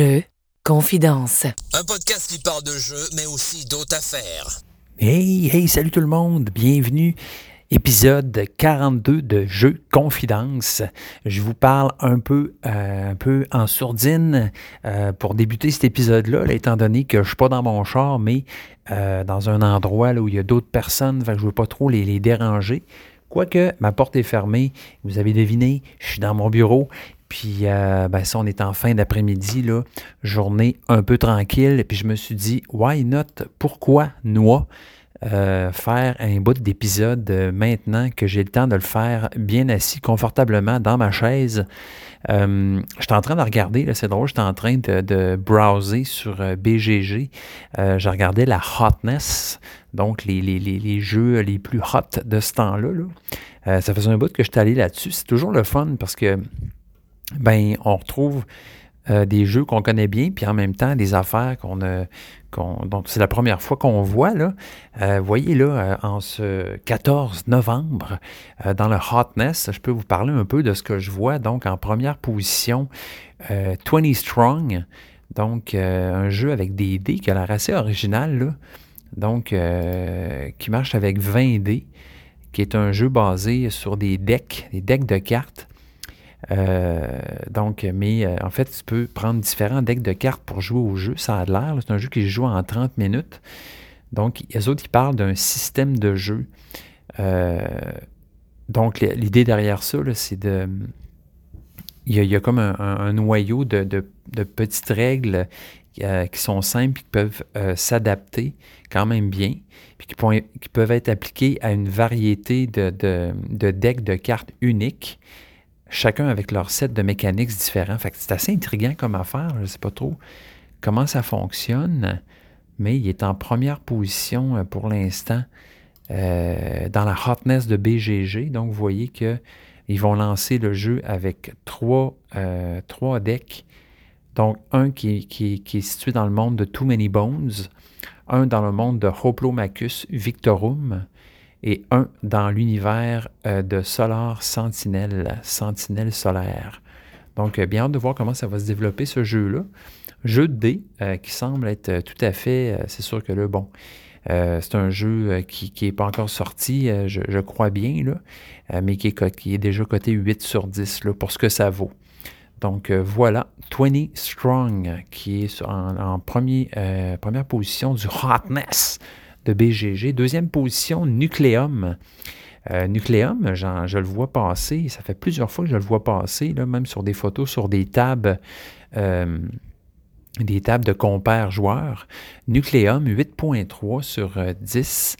Jeux, confidence. Un podcast qui parle de jeux, mais aussi d'autres affaires. Hey, hey, salut tout le monde, bienvenue. Épisode 42 de Jeux Confidence. Je vous parle un peu, euh, un peu en sourdine euh, pour débuter cet épisode-là, là, étant donné que je ne suis pas dans mon char, mais euh, dans un endroit là, où il y a d'autres personnes, fait que je ne veux pas trop les, les déranger. Quoique ma porte est fermée, vous avez deviné, je suis dans mon bureau. Puis, euh, ben ça, on est en fin d'après-midi, là, journée un peu tranquille. Puis je me suis dit, why not? Pourquoi noix? Euh, faire un bout d'épisode euh, maintenant que j'ai le temps de le faire bien assis confortablement dans ma chaise? Euh, je suis en train de regarder, c'est drôle, je suis en train de, browser sur BGG. Je regardais la hotness, donc les, les, les, les, jeux les plus hot de ce temps-là. Là. ça faisait un bout que je suis allé là-dessus. C'est toujours le fun parce que ben on retrouve euh, des jeux qu'on connaît bien, puis en même temps des affaires qu'on a, qu'on, donc c'est la première fois qu'on voit. Là. Euh, voyez là, euh, en ce 14 novembre, dans le Hotness, je peux vous parler un peu de ce que je vois. Donc en première position, 20 Strong, donc un jeu avec des dés qui a l'air assez original, là. donc qui marche avec 20 dés, qui est un jeu basé sur des decks, des decks de cartes. Euh, donc, mais euh, en fait, tu peux prendre différents decks de cartes pour jouer au jeu. Ça a l'air. C'est un jeu qui se joue en 30 minutes. Donc, les autres, ils parlent d'un système de jeu. Euh, donc, l'idée derrière ça, c'est de. Il y, a, il y, comme un, noyau de, de, de, petites règles qui sont simples et qui peuvent s'adapter quand même bien, puis qui, peuvent être appliquées à une variété de, de decks de cartes uniques chacun avec leur set de mécaniques différents. Fait que c'est assez intriguant comme affaire. Je ne sais pas trop comment ça fonctionne, mais il est en première position euh, pour l'instant euh, dans la hotness de BGG. Donc, vous voyez qu'ils vont lancer le jeu avec trois, euh, trois decks. Donc, un qui, qui, qui, est situé dans le monde de Too Many Bones, un dans le monde de Hoplomachus Victorum, et un dans l'univers euh, de Solar Sentinel, Sentinelle solaire. Donc, euh, bien hâte de voir comment ça va se développer ce jeu-là. Jeu de dés euh, qui semble être tout à fait, c'est sûr que là, bon, c'est un jeu qui n'est pas encore sorti, je, crois bien, là, mais qui est, déjà coté 8 sur 10 là, pour ce que ça vaut. Donc voilà, 20 Strong qui est en, première position du Hotness de BGG. Deuxième position, Nucleum. Euh, Nucleum, je le vois passer, ça fait plusieurs fois que je le vois passer, même sur des photos, sur des tables, euh, des tables de compères joueurs. Nucleum, 8.3 sur 10.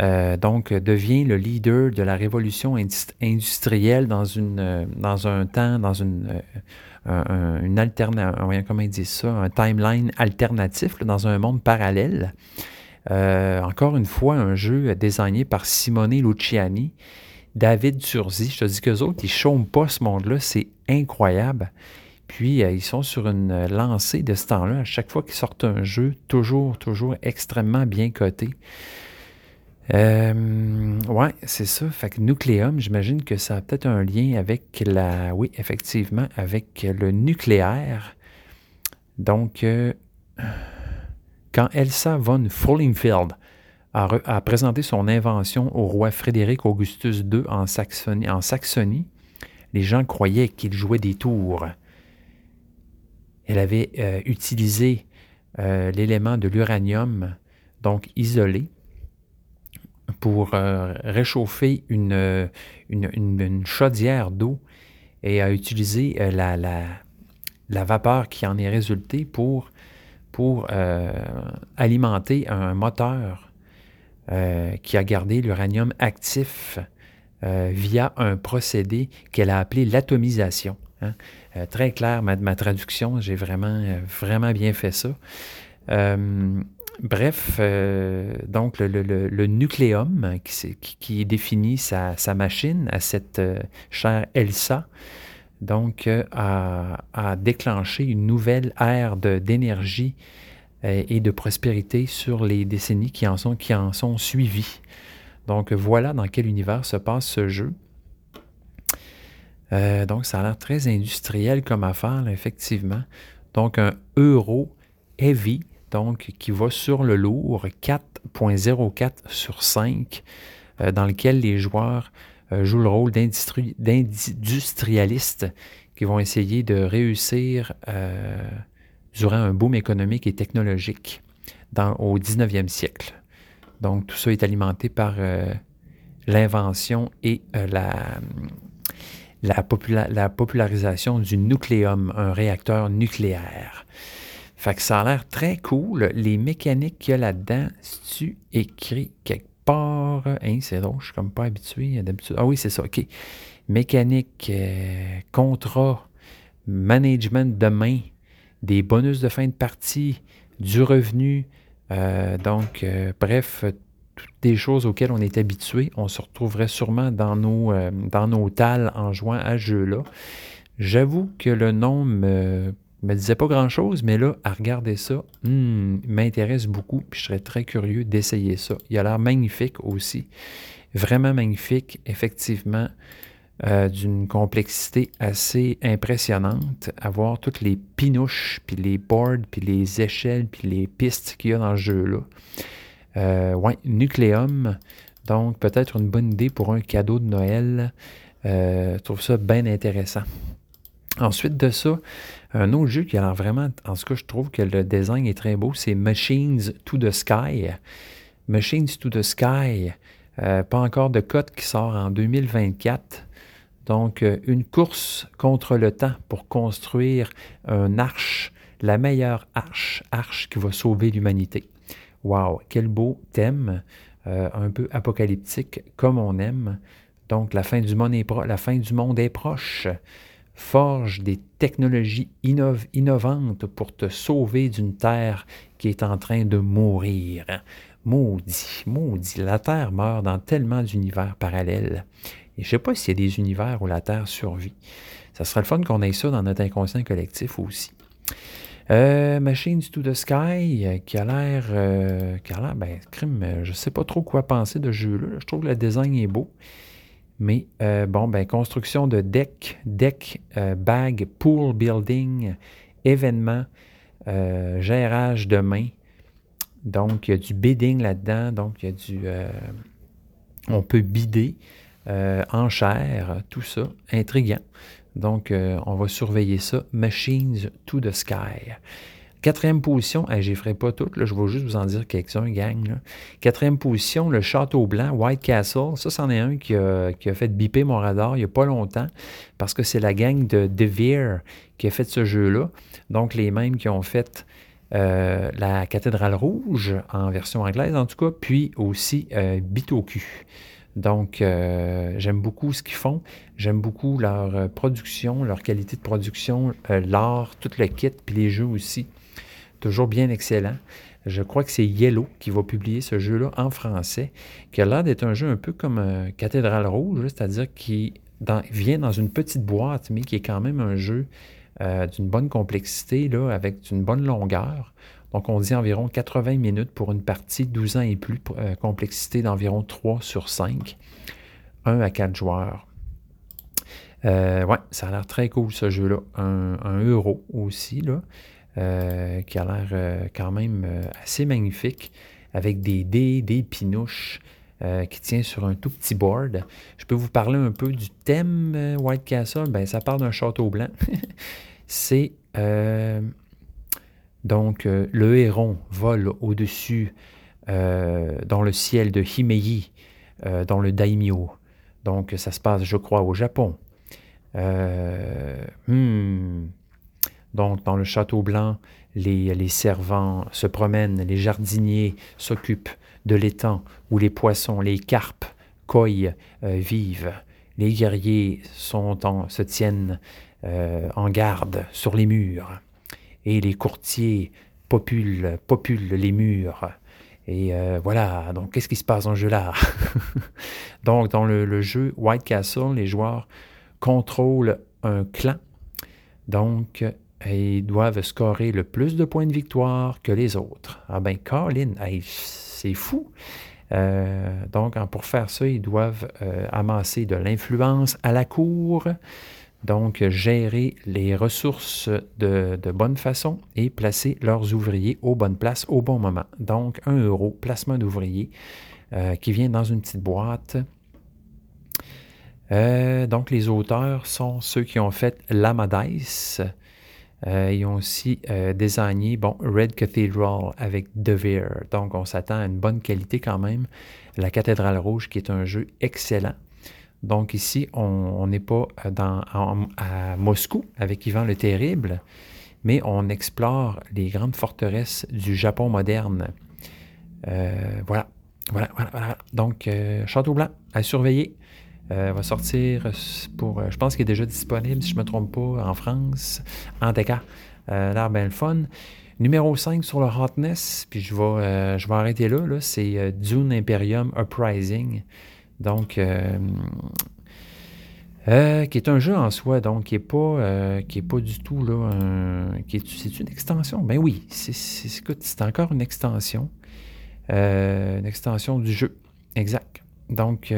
Euh, donc, devient le leader de la révolution industrielle dans, un temps, dans une, un, une alternative, timeline alternatif, dans un monde parallèle. Euh, encore une fois, un jeu désigné par Simone Luciani, David Turzi. Je te dis qu'eux autres, ils chôment pas ce monde-là. C'est incroyable. Puis, euh, ils sont sur une lancée de ce temps-là. À chaque fois qu'ils sortent un jeu, toujours, toujours extrêmement bien coté. Euh, ouais, c'est ça. Fait que Nucléum, j'imagine que ça a peut-être un lien avec la. Oui, effectivement, avec le nucléaire. Donc. Euh, quand Elsa von Fullingfeld a, présenté son invention au roi Frédéric Augustus II en Saxonie, les gens croyaient qu'il jouait des tours. Elle avait euh, utilisé euh, l'élément de l'uranium, donc isolé, pour euh, réchauffer une, chaudière d'eau et a utilisé la, la, la, vapeur qui en est résultée pour pour euh, alimenter un moteur euh, qui a gardé l'uranium actif euh, via un procédé qu'elle a appelé l'atomisation. Hein. très clair, ma, ma traduction, j'ai vraiment, vraiment bien fait ça. Bref, donc le, le, le, nucléum qui, qui, définit sa, sa, machine à cette chère Elsa, donc, euh, a, déclenché une nouvelle ère d'énergie euh, et de prospérité sur les décennies qui en sont, suivies. Donc, voilà dans quel univers se passe ce jeu. Euh, donc, ça a l'air très industriel comme affaire, effectivement. Donc un euro heavy, donc qui va sur le lourd 4.04 sur 5, euh, dans lequel les joueurs jouent le rôle d'industrialistes qui vont essayer de réussir durant un boom économique et technologique dans, au 19e siècle. Donc tout ça est alimenté par l'invention et la, la, la, popularisation du nucléum, un réacteur nucléaire. Fait que ça a l'air très cool. Les mécaniques qu'il y a là-dedans, si tu écris quelque part, hein, c'est drôle, je suis comme pas habitué d'habitude. Ah oui, c'est ça, ok. Mécanique, euh, contrat, management de main, des bonus de fin de partie, du revenu. Euh, donc, euh, bref, toutes des choses auxquelles on est habitué. On se retrouverait sûrement dans nos, dans tales en jouant à jeu-là. J'avoue que le nom me, me disait pas grand-chose, mais là, à regarder ça, hmm, m'intéresse beaucoup, puis je serais très curieux d'essayer ça. Il a l'air magnifique aussi. Vraiment magnifique, effectivement, euh, d'une complexité assez impressionnante. À voir toutes les pinouches, puis les boards, puis les échelles, puis les pistes qu'il y a dans le jeu-là. Euh, oui, Nucléum. Donc, peut-être une bonne idée pour un cadeau de Noël. Euh, je trouve ça bien intéressant. Ensuite de ça, un autre jeu qui a vraiment, en ce cas, je trouve que le design est très beau, c'est Machines to the Sky. Machines to the Sky, euh, pas encore de code qui sort en 2024. Donc, une course contre le temps pour construire un arche, la meilleure arche, arche qui va sauver l'humanité. Wow, quel beau thème, euh, un peu apocalyptique, comme on aime. Donc, la fin du monde est proche. Forge des technologies innovantes pour te sauver d'une terre qui est en train de mourir. Maudit, maudit, la Terre meurt dans tellement d'univers parallèles. Et je ne sais pas s'il y a des univers où la Terre survit. Ça serait le fun qu'on ait ça dans notre inconscient collectif aussi. Euh, Machines to the Sky, euh, qui a l'air. Euh, qui a l'air. Ben, crime, je sais pas trop quoi penser de ce jeu-là. Je trouve que le design est beau. Mais bon, ben, construction de deck, deck, bag, pool building, événement, gérage de main. Donc, il y a du bidding là-dedans. Donc, il y a du. on peut bider, enchères, tout ça. Intriguant. Donc, euh, on va surveiller ça. Machines to the Sky. Quatrième position, je je ferai pas toutes, je vais juste vous en dire quelques-uns, gang. Quatrième position, le Château Blanc, White Castle. Ça, c'en est un qui a, fait biper mon radar il n'y a pas longtemps, parce que c'est la gang de De qui a fait ce jeu-là. Donc, les mêmes qui ont fait euh, la Cathédrale Rouge, en version anglaise en tout cas, puis aussi euh, Bitoku. Donc, euh, j'aime beaucoup ce qu'ils font. J'aime beaucoup leur production, leur qualité de production, l'art, tout le kit, puis les jeux aussi. Toujours bien excellent. Je crois que c'est Yellow qui va publier ce jeu-là en français, qui a l'air un jeu un peu comme Cathédrale Rouge, c'est-à-dire qui vient dans une petite boîte, mais qui est quand même un jeu d'une bonne complexité, avec une bonne longueur. Donc, on dit environ 80 minutes pour une partie 12 ans et plus, euh, complexité d'environ 3 sur 5, 1 à 4 joueurs. Euh, ouais, ça a l'air très cool ce jeu-là. Un, euro aussi, là, euh, qui a l'air quand même assez magnifique, avec des dés, des pinouches, qui tient sur un tout petit board. Je peux vous parler un peu du thème White Castle. Ben, ça parle d'un château blanc. C'est donc, euh, le héron vole au-dessus euh, dans le ciel de Himei, euh, dans le daimyo. Donc, ça se passe, je crois, au Japon. Hmm. Donc, dans le château blanc, les, les, servants se promènent, les jardiniers s'occupent de l'étang où les poissons, les carpes, koi vivent. Les guerriers sont en, se tiennent en garde sur les murs et les courtiers populent, populent les murs. Et euh, voilà, donc qu'est-ce qui se passe dans ce jeu-là? donc, dans le, jeu White Castle, les joueurs contrôlent un clan. Donc, ils doivent scorer le plus de points de victoire que les autres. Ah ben, Colin, c'est fou! Euh, donc, pour faire ça, ils doivent euh, amasser de l'influence à la cour, Donc, gérer les ressources de, bonne façon et placer leurs ouvriers aux bonnes places au bon moment. Donc, 1 euro, placement d'ouvriers euh, qui vient dans une petite boîte. Donc, les auteurs sont ceux qui ont fait l'Amadis. Euh, ils ont aussi désigné bon, Red Cathedral avec De Vere. Donc, on s'attend à une bonne qualité quand même. La Cathédrale Rouge, qui est un jeu excellent. Donc ici, on n'est pas dans, à Moscou avec Ivan le Terrible, mais on explore les grandes forteresses du Japon moderne. Euh, voilà. Voilà, voilà, Donc, euh, Château Blanc à surveiller. Euh, va sortir pour, je pense qu'il est déjà disponible, si je ne me trompe pas, en France, en TK. L'air bien le fun. Numéro 5 sur le Hotness, puis je vais, je vais arrêter là, c'est Dune Imperium Uprising. Donc, euh, euh, qui est un jeu en soi, donc qui n'est pas, euh, est pas du tout là, c'est une extension. Ben oui, c'est encore une extension, une extension du jeu, exact. Donc,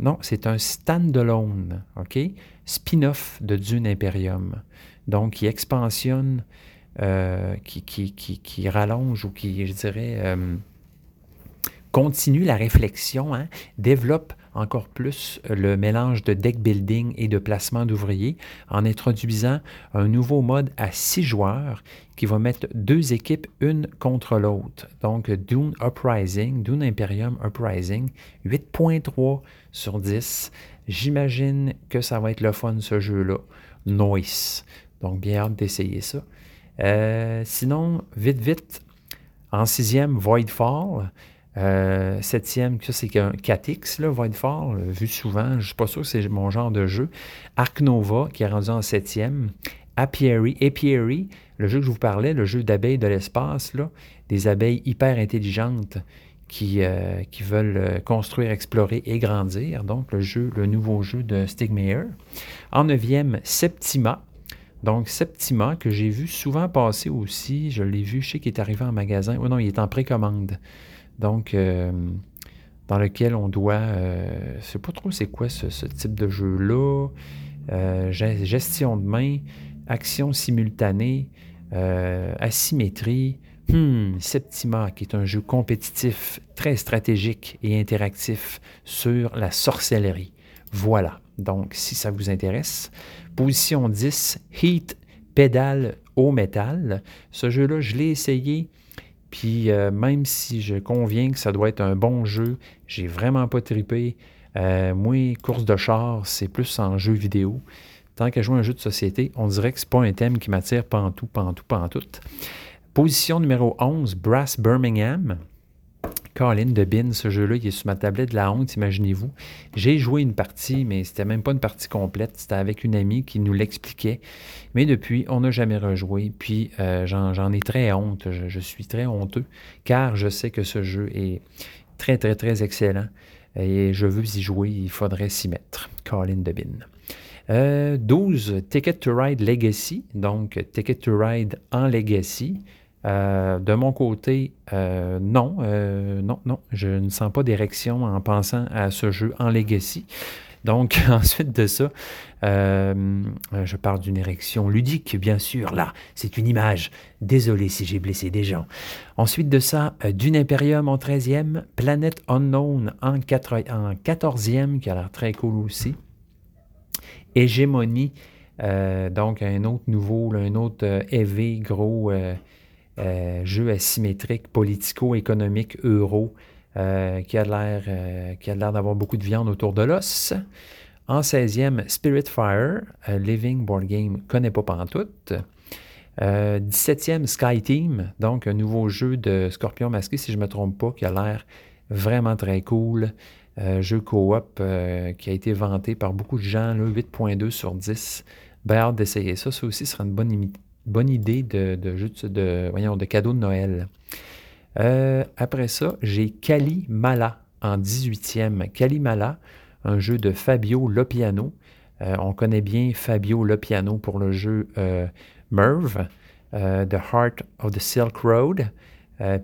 non, c'est un standalone, ok, spin-off de Dune Imperium, donc qui expansionne, qui, qui, qui, qui, rallonge ou qui, je dirais continue la réflexion, hein, développe encore plus le mélange de deck building et de placement d'ouvriers en introduisant un nouveau mode à six joueurs qui va mettre deux équipes une contre l'autre. Donc Dune Uprising, Dune Imperium Uprising, 8.3 sur 10. J'imagine que ça va être le fun ce jeu-là. Noise. Donc bien hâte d'essayer ça. Euh, sinon, vite, vite, en sixième, Voidfall. Euh, septième, ça c'est un 4X, là, Voidfall, euh, vu souvent. Je ne suis pas sûr que c'est mon genre de jeu. Arc Nova, qui est rendu en septième. Apiary, Apiary, le jeu que je vous parlais, le jeu d'abeilles de l'espace, là, des abeilles hyper intelligentes qui, euh, veulent construire, explorer et grandir. Donc, le jeu, le nouveau jeu de Stigmeyer. En neuvième, Septima. Donc, Septima, que j'ai vu souvent passer aussi. Je l'ai vu, je sais qu'il est arrivé en magasin. Oh non, il est en précommande. Donc, euh, dans lequel on doit. Euh, je ne sais pas trop c'est quoi ce, type de jeu-là. Euh, gestion de main, action simultanée, asymétrie. Hmm, Septima, qui est un jeu compétitif, très stratégique et interactif sur la sorcellerie. Voilà. Donc, si ça vous intéresse. Position 10, Heat Pédale au métal. Ce jeu-là, je l'ai essayé. Puis euh, même si je conviens que ça doit être un bon jeu, j'ai vraiment pas tripé. Euh, moi, course de char, c'est plus en jeu vidéo. Tant qu'à jouer un jeu de société, on dirait que c'est pas un thème qui m'attire pantou, pantou, pantout. Position numéro 11, Brass Birmingham. Colin de Bin, ce jeu-là, il est sur ma tablette de la honte, imaginez-vous. J'ai joué une partie, mais c'était même pas une partie complète. C'était avec une amie qui nous l'expliquait. Mais depuis, on n'a jamais rejoué. Puis euh, j'en ai très honte. Je, suis très honteux, car je sais que ce jeu est très, très, très excellent. Et je veux y jouer. Il faudrait s'y mettre. Colin de Bin. 12, euh, Ticket to Ride Legacy. Donc, Ticket to Ride en Legacy. Euh, de mon côté, euh, non, euh, non, non, je ne sens pas d'érection en pensant à ce jeu en Legacy. Donc, ensuite de ça, je parle d'une érection ludique, bien sûr. Là, c'est une image. Désolé si j'ai blessé des gens. Ensuite de ça, Dune Imperium en 13e, Planet Unknown en, 14e, qui a l'air très cool aussi. Hégémonie, donc un autre nouveau, un autre EV gros jeu asymétrique, politico-économique, euro, euh, qui a l'air euh, l'air d'avoir beaucoup de viande autour de l'os. En 16e, Spirit Fire, Living Board Game, connaît pas pantoute. 17e, Sky Team, donc un nouveau jeu de Scorpion masqué, si je ne me trompe pas, qui a l'air vraiment très cool. jeu coop qui a été vanté par beaucoup de gens, 8.2 sur 10. Bien hâte d'essayer ça. Ça aussi sera une bonne, bonne idée de, de, de, de cadeau de Noël. Euh, après ça, j'ai Kali Mala en 18e. Kali Mala, un jeu de Fabio Lopiano. Euh, on connaît bien Fabio Lopiano pour le jeu euh, Merv, The Heart of the Silk Road.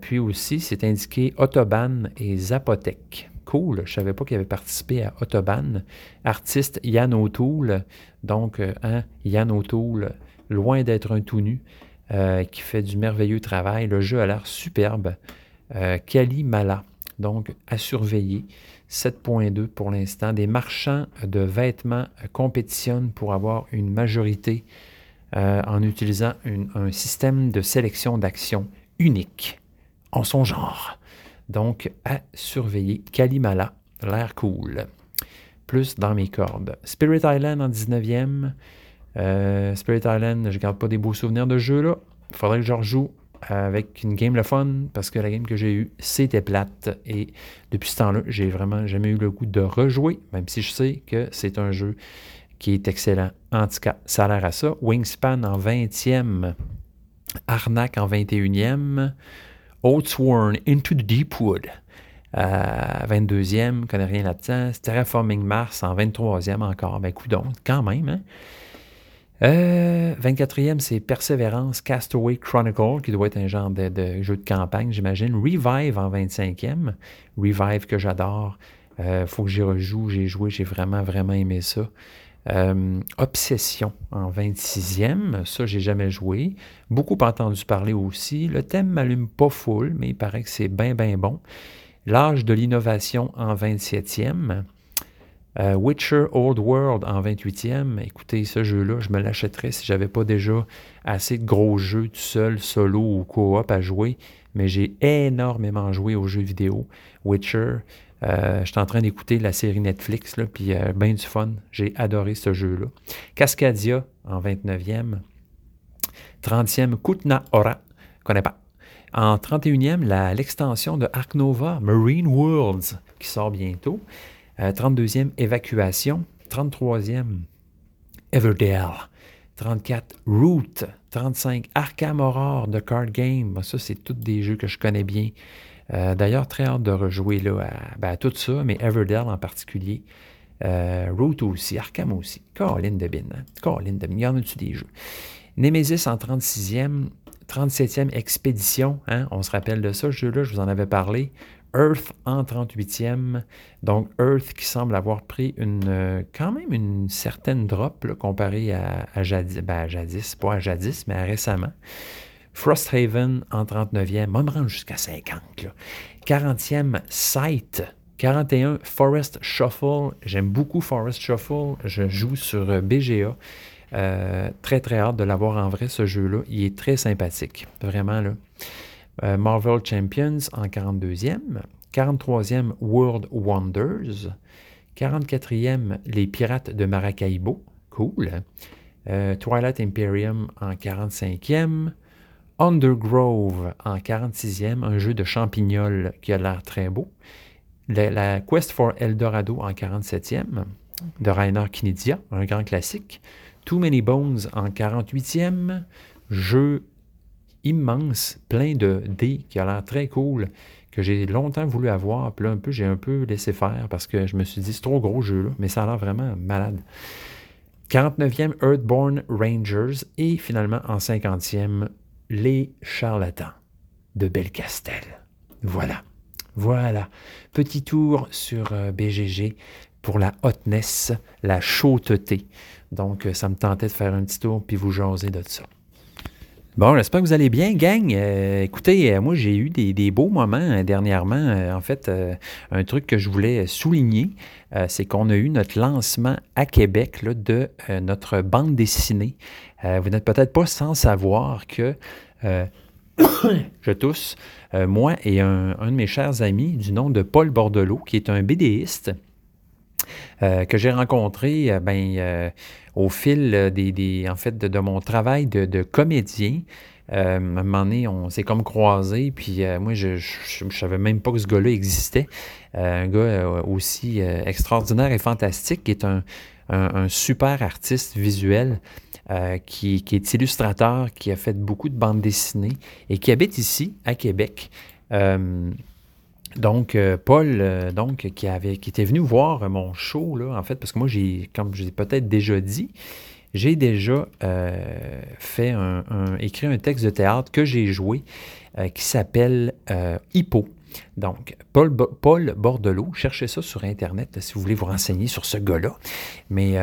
puis aussi, c'est indiqué Autobahn et Zapotec. cool. Je savais pas qu'il avait participé à Autobahn. Artiste Yann O'Toole. Donc, hein, Yann O'Toole, loin d'être un tout nu, qui fait du merveilleux travail. Le jeu a l'air superbe. Kali Mala. Donc, à surveiller. 7.2 pour l'instant. Des marchands de vêtements compétitionnent pour avoir une majorité euh, en utilisant un système de sélection d'actions unique en son genre. Donc, à surveiller. Kalimala, l'air cool. Plus dans mes cordes. Spirit Island en 19e. Euh, Spirit Island, je garde pas des beaux souvenirs de jeu là. Il faudrait que je rejoue avec une game le fun parce que la game que j'ai eue, c'était plate. Et depuis ce temps-là, j'ai vraiment jamais eu le goût de rejouer, même si je sais que c'est un jeu qui est excellent. En tout cas, ça a l'air à ça. Wingspan en 20e, Arnak en 21e, Oatsworn Into the Deep Wood. 22e, je connais rien là-dedans. Terraforming Mars en 23e encore. Ben, coup quand même. Hein? 24e, euh, c'est Perseverance Castaway Chronicle, qui doit être un genre de, jeu de campagne, j'imagine. Revive en 25e. Revive que j'adore. Euh, faut que j'y rejoue. J'ai joué, j'ai vraiment, vraiment aimé ça. Euh, Obsession en 26e, ça j'ai jamais joué. Beaucoup entendu parler aussi. Le thème m'allume pas full, mais il paraît que c'est bien, bien bon. L'âge de l'innovation en 27e. Euh, Witcher Old World en 28e, écoutez, ce jeu-là, je me l'achèterais si j'avais pas déjà assez de gros jeux tout seul, solo ou coop à jouer. Mais j'ai énormément joué aux jeux vidéo. Witcher, euh, je suis en train d'écouter la série Netflix, puis euh, bien du fun. J'ai adoré ce jeu-là. Cascadia en 29e. 30e, Kutna Ora, connais pas. En 31e, l'extension de Ark Nova, Marine Worlds, qui sort bientôt. 32e, euh, Évacuation. 33e, Everdale. 34, Root. 35, Arkham Horror de Card Game. Ça, c'est tous des jeux que je connais bien. Euh, d'ailleurs, très hâte de rejouer là, ben, à, tout ça, mais Everdale en particulier. Euh, Root aussi, Arkham aussi. Colin de Bin. Hein? Colin de Bin. Il y en a-tu des jeux? Nemesis en 36e. 37e Expédition. Hein? On se rappelle de ça, ce jeu-là, je vous en avais parlé. Earth en 38e. Donc Earth qui semble avoir pris une, euh, quand même une certaine drop comparé à, jadis, ben, pas à jadis, mais à récemment. Frosthaven en 39e, moi, me jusqu'à 50. 40e, Sight. 41, Forest Shuffle. J'aime beaucoup Forest Shuffle. Je joue sur euh, BGA. Euh, très, très hâte de l'avoir en vrai, ce jeu-là. Il est très sympathique. Vraiment, là. Euh, Marvel Champions en 42e. 43e, World Wonders. 44e, Les Pirates de Maracaibo. Cool. Euh, Twilight Imperium en 45e. Undergrove en 46e, un jeu de champignol qui a l'air très beau. La, Quest for Eldorado en 47e, de Rainer Knizia, un grand classique. Too Many Bones en 48e, jeu immense, plein de dés, qui a l'air très cool, que j'ai longtemps voulu avoir. Puis là, un peu, j'ai un peu laissé faire parce que je me suis dit, c'est trop gros jeu là, mais ça a l'air vraiment malade. 49e, Earthborn Rangers. Et finalement, en 50e, Les Charlatans de Belcastel. Voilà. Voilà. Petit tour sur euh, BGG pour la hotness, la chauteté. Donc, euh, ça me tentait de faire un petit tour puis vous jaser de ça. Bon, j'espère que vous allez bien, gang. Euh, écoutez, euh, moi, j'ai eu des, beaux moments euh, dernièrement. en fait, un truc que je voulais souligner, c'est qu'on a eu notre lancement à Québec de notre bande dessinée. vous n'êtes peut-être pas sans savoir que je tousse, moi et un, un, de mes chers amis du nom de Paul Bordelot, qui est un BDiste, que j'ai rencontré, ben au fil des, en fait, de, mon travail de, comédien. Euh, à un moment donné, on s'est comme croisés, puis euh, moi, je ne savais même pas que ce gars-là existait. Euh, un gars aussi extraordinaire et fantastique, qui est un, super artiste visuel, qui, qui, est illustrateur, qui a fait beaucoup de bandes dessinées et qui habite ici, à Québec. Donc, euh, Paul, euh, donc, qui, avait, qui était venu voir mon show, en fait, parce que moi, j'ai, comme je l'ai peut-être déjà dit, j'ai déjà euh, fait un, écrit un texte de théâtre que j'ai joué qui s'appelle Hippo. Donc, Paul, Paul Bordelot, cherchez ça sur Internet si vous voulez vous renseigner sur ce gars-là. Mais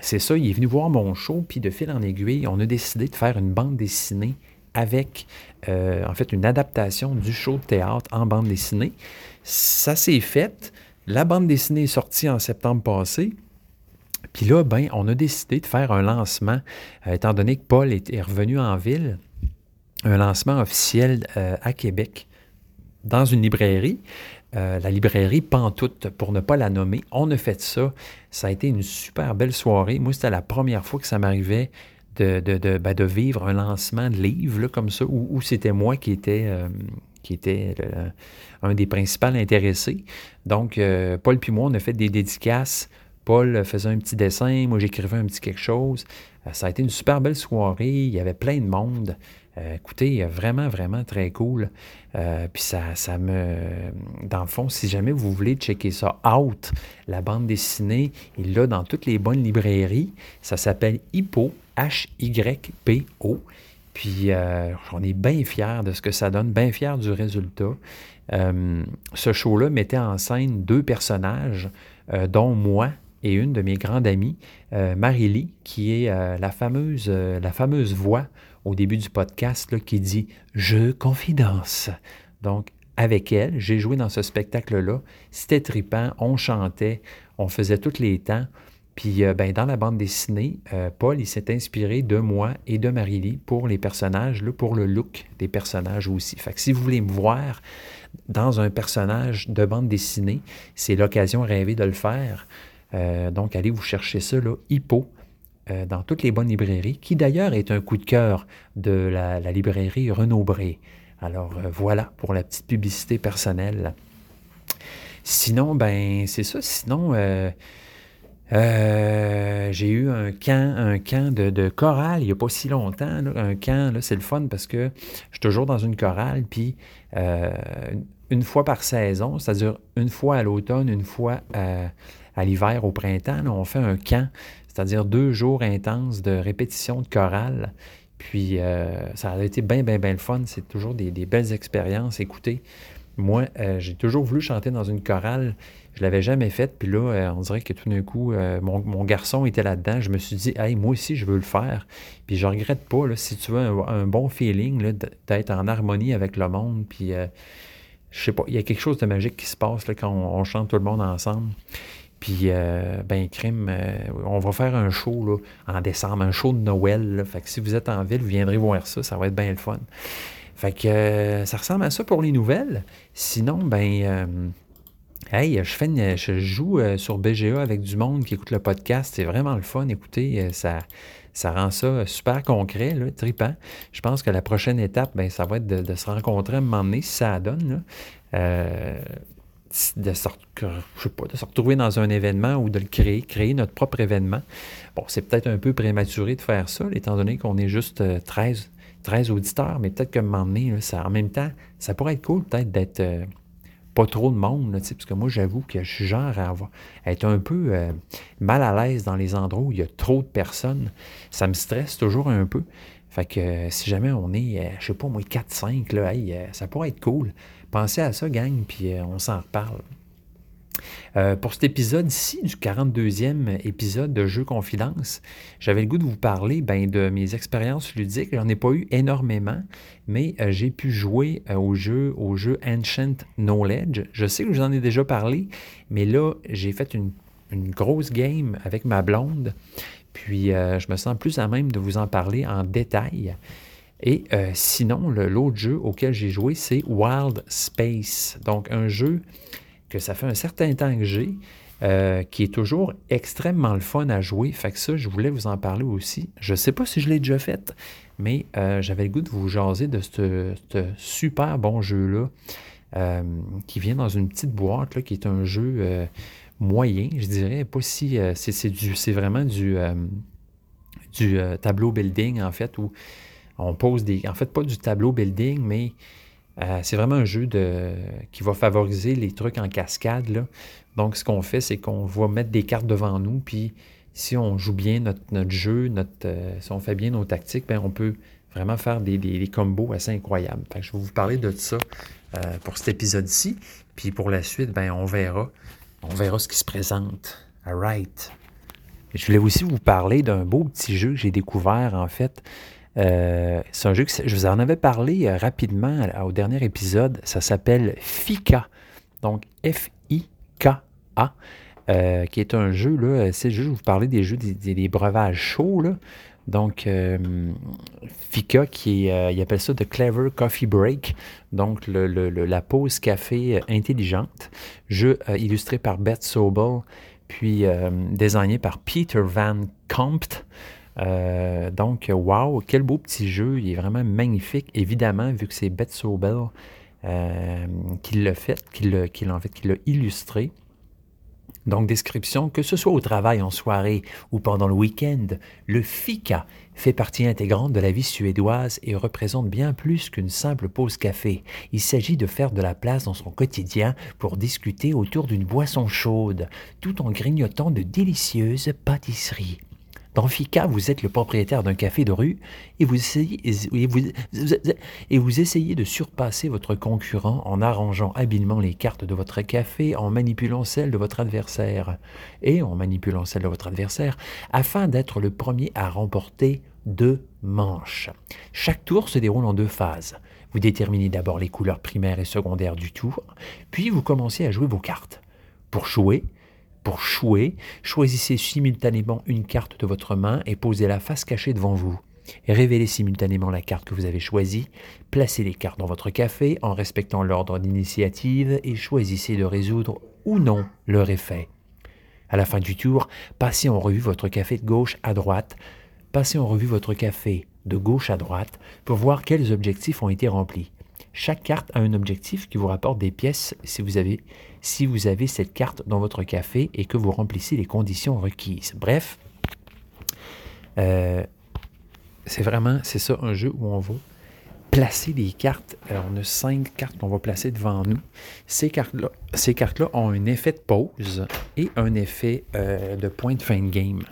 c'est ça, il est venu voir mon show, puis de fil en aiguille, on a décidé de faire une bande dessinée avec, euh, en fait, une adaptation du show de théâtre en bande dessinée. Ça s'est fait. La bande dessinée est sortie en septembre passé. Puis là, ben, on a décidé de faire un lancement, euh, étant donné que Paul est, revenu en ville, un lancement officiel euh, à Québec dans une librairie. La librairie Pantoute, pour ne pas la nommer. On a fait ça. Ça a été une super belle soirée. Moi, c'était la première fois que ça m'arrivait de, de, ben, vivre un lancement de livre comme ça, où, c'était moi qui était, qui un des principaux intéressés. Donc, Paul puis moi, on a fait des dédicaces Paul faisait un petit dessin, moi j'écrivais un petit quelque chose. Euh, ça a été une super belle soirée, il y avait plein de monde. Euh, écoutez, vraiment, vraiment très cool. Euh, puis ça, ça me. Dans le fond, si jamais vous voulez checker ça out, la bande dessinée, il l'a dans toutes les bonnes librairies. Ça s'appelle Hippo, H-Y-P-O. Puis on est bien fiers de ce que ça donne, bien fiers du résultat. ce show-là mettait en scène deux personnages, dont moi, et une de mes grandes amies, euh, Marie-Lie, qui est euh, la, fameuse, euh, la fameuse voix au début du podcast qui dit Je confidence. Donc, avec elle, j'ai joué dans ce spectacle-là. C'était tripant, on chantait, on faisait tous les temps. Puis ben, dans la bande dessinée, Paul il s'est inspiré de moi et de Marie-Lie pour les personnages, pour le look des personnages aussi. Fait que si vous voulez me voir dans un personnage de bande dessinée, c'est l'occasion rêvée de le faire. Euh, donc, allez vous chercher ça, là, Hippo, euh, dans toutes les bonnes librairies, qui d'ailleurs est un coup de cœur de la, librairie Renaud-Bré. Alors euh, voilà pour la petite publicité personnelle. Sinon, ben c'est ça. Sinon, j'ai eu un camp, un camp de, chorale il n'y a pas si longtemps. un camp, c'est le fun parce que je suis toujours dans une chorale, puis une fois par saison, c'est-à-dire une fois à l'automne, une fois à l'hiver, au printemps, on fait un camp, c'est-à-dire deux jours intenses de répétition de chorale. Puis euh, ça a été bien, bien, bien le fun. C'est toujours des, belles expériences. Écoutez, moi, euh, j'ai toujours voulu chanter dans une chorale. Je ne l'avais jamais faite. Puis là, euh, on dirait que tout d'un coup, mon, garçon était là-dedans. Je me suis dit, hey, moi aussi, je veux le faire. Puis je regrette pas, si tu veux un, bon feeling, d'être en harmonie avec le monde. Puis je sais pas, il y a quelque chose de magique qui se passe quand on chante tout le monde ensemble. Puis, euh, ben, crime, euh, on va faire un show là, en décembre, un show de Noël. Fait que si vous êtes en ville, vous viendrez voir ça, ça va être bien le fun. Fait que euh, ça ressemble à ça pour les nouvelles. Sinon, ben, hey, je, joue sur BGA avec du monde qui écoute le podcast. C'est vraiment le fun. Écoutez, ça, ça rend ça super concret, là, tripant. Je pense que la prochaine étape, ben, ça va être de, se rencontrer à un moment donné, si ça donne. De, se, je retrouver dans un événement ou de le créer, créer notre propre événement. Bon, c'est peut-être un peu prématuré de faire ça, étant donné qu'on est juste 13, euh, 13 auditeurs, mais peut-être qu'à un moment donné, ça, en même temps, ça pourrait être cool peut-être d'être euh, pas trop de monde, parce que moi, j'avoue que je suis genre à, être un peu euh, mal à l'aise dans les endroits où il y a trop de personnes. Ça me stresse toujours un peu. Fait que si jamais on est, je sais pas, moi, 4-5, là, ça pourrait être cool. Pensez à ça, gang, puis euh, on s'en reparle. Euh, pour cet épisode-ci, du 42e épisode de Jeux Confidence, j'avais le goût de vous parler ben, de mes expériences ludiques. J'en ai pas eu énormément, mais euh, j'ai pu jouer au, jeu, au jeu Ancient Knowledge. Je sais que j'en ai déjà parlé, mais là, j'ai fait une, grosse game avec ma blonde. Puis, je me sens plus à même de vous en parler en détail. Et euh, sinon, l'autre jeu auquel j'ai joué, c'est Wild Space. Donc, un jeu que ça fait un certain temps que j'ai, euh, qui est toujours extrêmement le fun à jouer. Fait que ça, je voulais vous en parler aussi. Je ne sais pas si je l'ai déjà fait, mais euh, j'avais le goût de vous jaser de ce super bon jeu-là, qui vient dans une petite boîte, là, qui est un jeu moyen, je dirais. Pas si. c'est vraiment du tableau building, en fait, où on pose des. En fait, pas du tableau building, mais euh, c'est vraiment un jeu qui va favoriser les trucs en cascade. Donc, ce qu'on fait, c'est qu'on va mettre des cartes devant nous, puis si on joue bien notre, jeu, notre, euh, si on fait bien nos tactiques, bien, on peut vraiment faire des, combos assez incroyables. je vais vous parler de ça pour cet épisode-ci. Puis pour la suite, ben, on verra. On verra ce qui se présente. All right. Je voulais aussi vous parler d'un beau petit jeu que j'ai découvert, en fait. Euh, c'est un jeu que je vous en avais parlé euh, rapidement au dernier épisode. Ça s'appelle FICA. Donc F-I-K-A. Euh, qui est un jeu, là, c'est juste, je vous parler des jeux, des, breuvages chauds. Donc, FICA, qui il appelle ça The Clever Coffee Break, donc la pause café intelligente. Jeu illustré par Beth Sobel, puis désigné par Peter Van Compt. Euh, donc, wow, quel beau petit jeu. Il est vraiment magnifique. Évidemment, vu que c'est Beth Sobel euh, qui l'a fait, fait, qui l'a illustré. Donc, description, que ce soit au travail, en soirée ou pendant le week-end, le fika fait partie intégrante de la vie suédoise et représente bien plus qu'une simple pause café. Il s'agit de faire de la place dans son quotidien pour discuter autour d'une boisson chaude, tout en grignotant de délicieuses pâtisseries. Dans Fika, vous êtes le propriétaire d'un café de rue et vous, essayez, et vous essayez de surpasser votre concurrent en arrangeant habilement les cartes de votre café, en manipulant celles de votre adversaire et en manipulant celles de votre adversaire afin d'être le premier à remporter deux manches. Chaque tour se déroule en deux phases. Vous déterminez d'abord les couleurs primaires et secondaires du tour, puis vous commencez à jouer vos cartes. Pour jouer, pour chouer, choisissez simultanément une carte de votre main et posez-la face cachée devant vous. Révélez simultanément la carte que vous avez choisie, placez les cartes dans votre café en respectant l'ordre d'initiative et choisissez de résoudre ou non leur effet. À la fin du tour, passez en revue votre café de gauche à droite, passez en revue votre café de gauche à droite pour voir quels objectifs ont été remplis. Chaque carte a un objectif qui vous rapporte des pièces si vous avez, si vous avez cette carte dans votre café et que vous remplissez les conditions requises. Bref, euh, c'est vraiment, c'est ça, un jeu où on va placer des cartes. Alors, on a cinq cartes qu'on va placer devant nous. Ces cartes-là, ces cartes-là ont un effet de pause et un effet euh, de point de fin de game.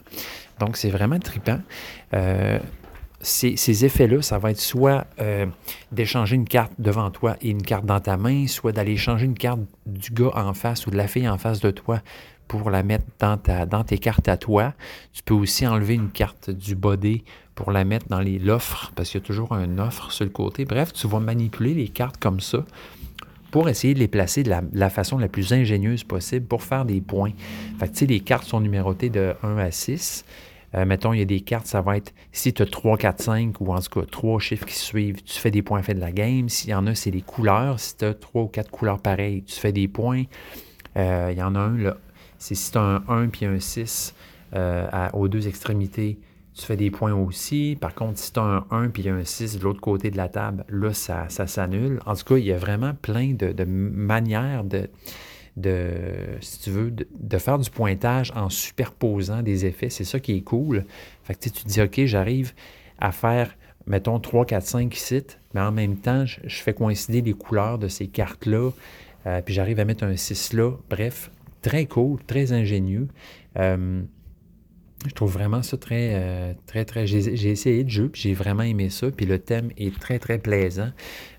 Donc, c'est vraiment trippant. Euh, ces, effets-là, ça va être soit euh, d'échanger une carte devant toi et une carte dans ta main, soit d'aller changer une carte du gars en face ou de la fille en face de toi pour la mettre dans, tes cartes à toi. Tu peux aussi enlever une carte du body pour la mettre dans l'offre, parce qu'il y a toujours un offre sur le côté. Bref, tu vas manipuler les cartes comme ça pour essayer de les placer de la, la, façon la plus ingénieuse possible pour faire des points. Fait que, tu sais, les cartes sont numérotées de 1 à 6. Euh, mettons, il y a des cartes, ça va être si tu as 3, 4, 5 ou en tout cas 3 chiffres qui suivent, tu fais des points faits de la game. S'il y en a, c'est les couleurs. Si tu as 3 ou 4 couleurs pareilles, tu fais des points. Euh, il y en a un, là, c'est si tu as un 1 puis un 6 euh, aux deux extrémités, tu fais des points aussi. Par contre, si tu as un 1 puis un 6 de l'autre côté de la table, là, ça, s'annule. En tout cas, il y a vraiment plein de manières de de, si tu veux, de, faire du pointage en superposant des effets. C'est ça qui est cool. Fait que tu te dis, OK, j'arrive à faire, mettons, 3, 4, 5 sites, mais en même temps, je, fais coïncider les couleurs de ces cartes-là, euh, puis j'arrive à mettre un 6 là. Bref, très cool, très ingénieux. Euh, je trouve vraiment ça très, euh, très, très. J'ai essayé de jeu, puis j'ai vraiment aimé ça. Puis le thème est très, très plaisant.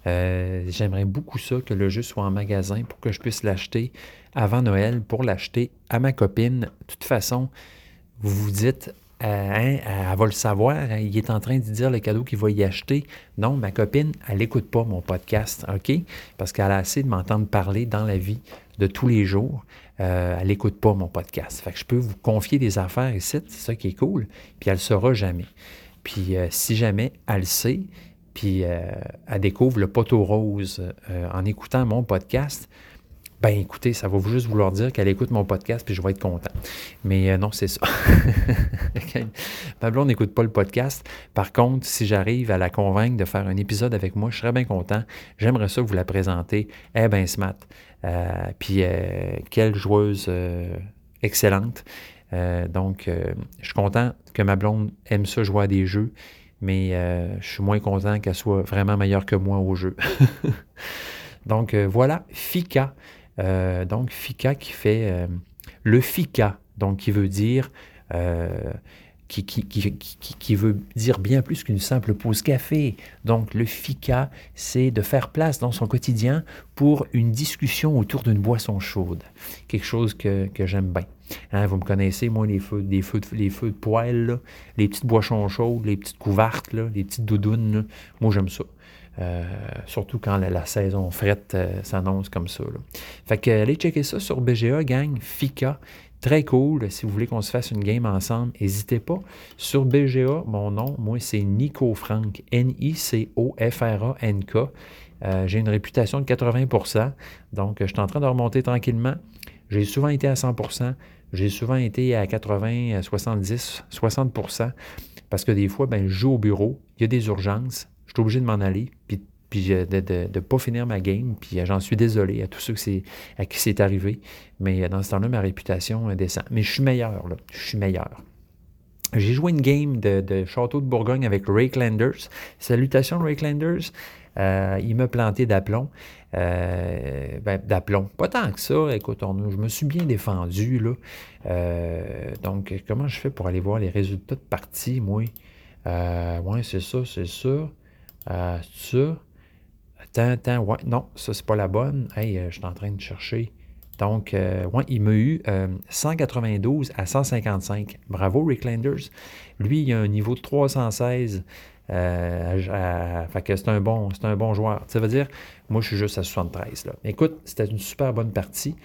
Euh, j'aimerais beaucoup ça, que le jeu soit en magasin pour que je puisse l'acheter avant Noël, pour l'acheter à ma copine. De toute façon, vous vous dites, euh, hein, elle va le savoir, hein, il est en train de dire le cadeau qu'il va y acheter. Non, ma copine, elle n'écoute pas mon podcast, OK? Parce qu'elle a assez de m'entendre parler dans la vie de tous les jours. Euh, elle n'écoute pas mon podcast. Fait que je peux vous confier des affaires ici, c'est ça qui est cool, puis elle ne saura jamais. Puis euh, si jamais elle sait, puis euh, elle découvre le poteau rose en écoutant mon podcast, ben écoutez, ça va juste vouloir dire qu'elle écoute mon podcast puis je vais être content. Mais non, c'est ça. Pablo n'écoute pas le podcast. Par contre, si j'arrive à la convaincre de faire un épisode avec moi, je serais bien content. J'aimerais ça vous la présenter. Eh bien, smart. Euh, puis euh, quelle joueuse euh, excellente. donc, je suis content que ma blonde aime ça jouer à des jeux, mais je suis moins content qu'elle soit vraiment meilleure que moi au jeu. donc, voilà, FICA. donc, FICA qui fait le FICA, donc qui veut dire qui, veut dire bien plus qu'une simple pause café. Donc le FICA, c'est de faire place dans son quotidien pour une discussion autour d'une boisson chaude. Quelque chose que, j'aime bien. Hein, vous me connaissez, moi, les feux, les de poêle, les petites boissons chaudes, les petites couvertes, les petites doudounes. Moi, j'aime ça. Euh, surtout quand la, saison frette euh, s'annonce comme ça. Fait que allez checker ça sur BGA, gang, FICA. Très cool. Si vous voulez qu'on se fasse une game ensemble, n'hésitez pas. Sur BGA, mon nom, moi, c'est Nico Frank. N-I-C-O-F-R-A-N-K. Euh, j'ai une réputation de 80% donc je suis en train de remonter tranquillement. J'ai souvent été à 100% j'ai souvent été à 80, 70, 60% parce que des fois, ben, je joue au bureau, il y a des urgences, je suis obligé de m'en aller, puis, puis euh, de ne pas finir ma game, puis euh, j'en suis désolé à tous ceux à qui c'est arrivé, mais euh, dans ce temps-là, ma réputation descend. Mais je suis meilleur, là, je suis meilleur. J'ai joué une game de, Château de Bourgogne avec Landers. Salutations, Rakelanders. Euh, il m'a planté d'aplomb. Euh, ben, d'aplomb. Pas tant que ça. Écoute, je me suis bien défendu. Là. Euh, donc, comment je fais pour aller voir les résultats de partie, moi? oui, c'est ça, c'est ça. ça. Attends. Ouais, non, ça, c'est pas la bonne. Hey, je suis en train de chercher. Donc, ouais, il m'a eu 192 à 155. Bravo, Rick Landers. Lui, il a un niveau de 316. Euh, fait que c'est un, bon, un bon joueur. Ça veut dire, moi, je suis juste à 73. Là. Écoute, c'était une super bonne partie.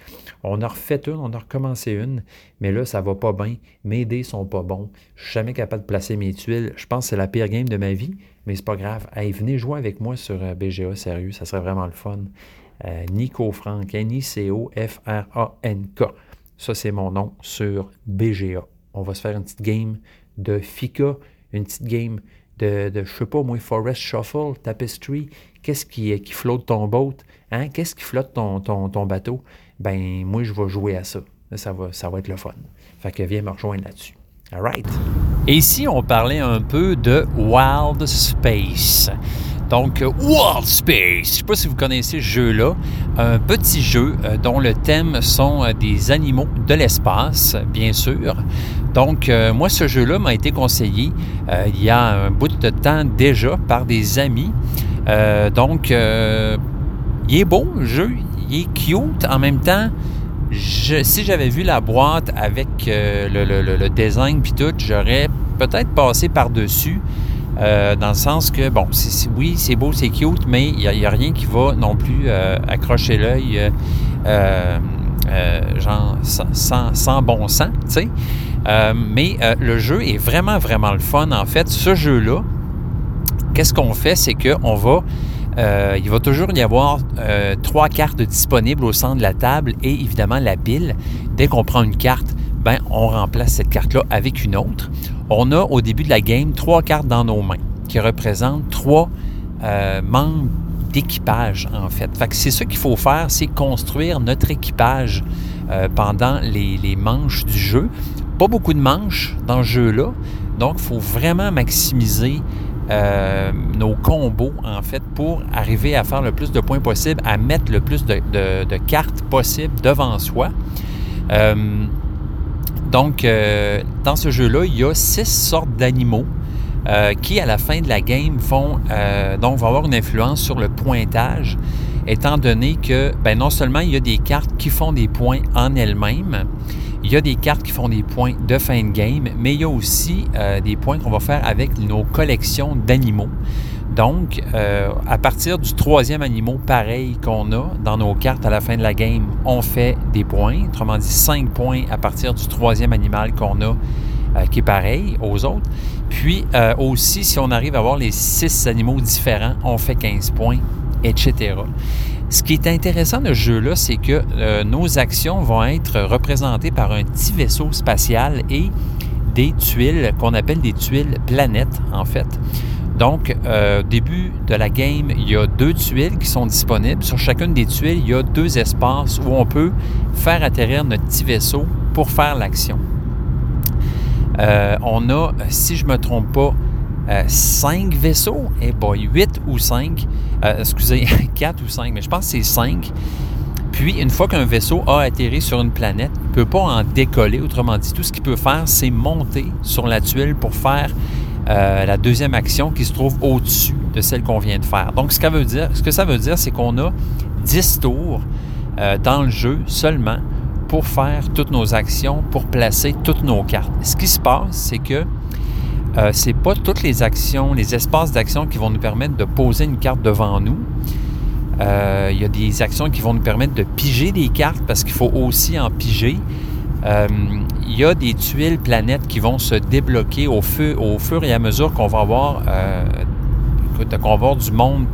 On a refait une, on a recommencé une, mais là, ça va pas bien. Mes dés sont pas bons. Je suis jamais capable de placer mes tuiles. Je pense que c'est la pire game de ma vie, mais c'est pas grave. Venez jouer avec moi sur euh, BGA, sérieux, ça serait vraiment le fun. Euh, Nico Frank, N-I-C-O-F-R-A-N-K. Ça, c'est mon nom sur BGA. On va se faire une petite game de FICA, une petite game de, de je sais pas moi, Forest Shuffle, Tapestry, qu'est-ce qui, qui flotte ton boat, hein? qu'est-ce qui flotte ton, ton, ton, bateau, ben moi je vais jouer à ça. Ça va, ça va être le fun. Fait que viens me rejoindre là-dessus. All right. Et ici, on parlait un peu de Wild Space. Donc, Wild Space, je sais pas si vous connaissez ce jeu-là, un petit jeu euh, dont le thème sont euh, des animaux de l'espace, bien sûr. Donc, euh, moi, ce jeu-là m'a été conseillé il y a un bout de temps déjà par des amis. donc, il est beau, le jeu, il est cute. En même temps, si j'avais vu la boîte avec le, le, design puis tout, j'aurais peut-être passé par-dessus. Euh, dans le sens que, bon, oui, c'est beau, c'est cute, mais il n'y a, rien qui va non plus euh, accrocher l'œil, euh, genre, sans, bon sens, tu sais. mais le jeu est vraiment, vraiment le fun. En fait, ce jeu-là, qu'est-ce qu'on fait? C'est qu'on va... il va toujours y avoir trois cartes disponibles au centre de la table et évidemment la pile. Dès qu'on prend une carte, ben, on remplace cette carte-là avec une autre on a au début de la game trois cartes dans nos mains qui représentent trois euh, membres d'équipage, en fait. fait c'est ça qu'il faut faire, c'est construire notre équipage euh, pendant les, manches du jeu. Pas beaucoup de manches dans ce jeu-là, donc il faut vraiment maximiser euh, nos combos, en fait, pour arriver à faire le plus de points possible, à mettre le plus de, cartes possible devant soi. Donc, euh, dans ce jeu-là, il y a six sortes d'animaux euh, qui, à la fin de la game, vont, euh, donc, vont avoir une influence sur le pointage, étant donné que ben, non seulement il y a des cartes qui font des points en elles-mêmes, il y a des cartes qui font des points de fin de game, mais il y a aussi des points qu'on va faire avec nos collections d'animaux. Donc, euh, à partir du troisième animal pareil qu'on a dans nos cartes à la fin de la game, on fait des points. Autrement dit, 5 points à partir du troisième animal qu'on a euh, qui est pareil aux autres. Puis euh, aussi, si on arrive à avoir les 6 animaux différents, on fait 15 points, etc. Ce qui est intéressant de ce jeu-là, c'est que nos actions vont être représentées par un petit vaisseau spatial et des tuiles qu'on appelle des tuiles planètes, en fait. Donc, euh, début de la game, il y a deux tuiles qui sont disponibles. Sur chacune des tuiles, il y a deux espaces où on peut faire atterrir notre petit vaisseau pour faire l'action. Euh, on a, si je ne me trompe pas, euh, cinq vaisseaux. Eh boy, huit ou cinq. excusez, quatre ou cinq, mais je pense que c'est cinq. Puis, une fois qu'un vaisseau a atterri sur une planète, il ne peut pas en décoller. Autrement dit, tout ce qu'il peut faire, c'est monter sur la tuile pour faire euh, la deuxième action qui se trouve au-dessus de celle qu'on vient de faire. Donc, ce, que ça veut dire, c'est qu'on a 10 tours euh, dans le jeu seulement pour faire toutes nos actions, pour placer toutes nos cartes. Ce qui se passe, c'est que euh, ce n'est pas toutes les actions, les espaces d'action qui vont nous permettre de poser une carte devant nous. Euh, il y a des actions qui vont nous permettre de piger des cartes parce qu'il faut aussi en piger. Euh, il y a des tuiles planètes qui vont se débloquer au, fur et à mesure qu'on va avoir euh, qu'on va avoir du monde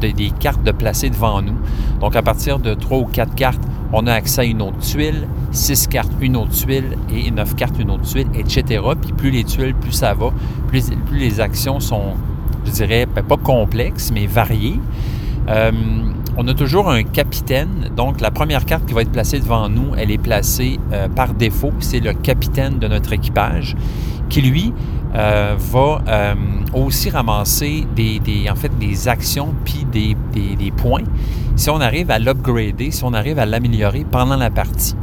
des cartes de placer devant nous. Donc à partir de 3 ou 4 cartes, on a accès à une autre tuile, 6 cartes, une autre tuile, et 9 cartes, une autre tuile, etc. Puis plus les tuiles, plus ça va, plus, plus les actions sont, je dirais, ben, pas complexes, mais variées. Euh, on a toujours un capitaine. Donc, la première carte qui va être placée devant nous, elle est placée euh, par défaut. C'est le capitaine de notre équipage qui, lui, euh, va aussi ramasser des, actions puis des, des, points si on arrive à l'upgrader, si on arrive à l'améliorer pendant la partie.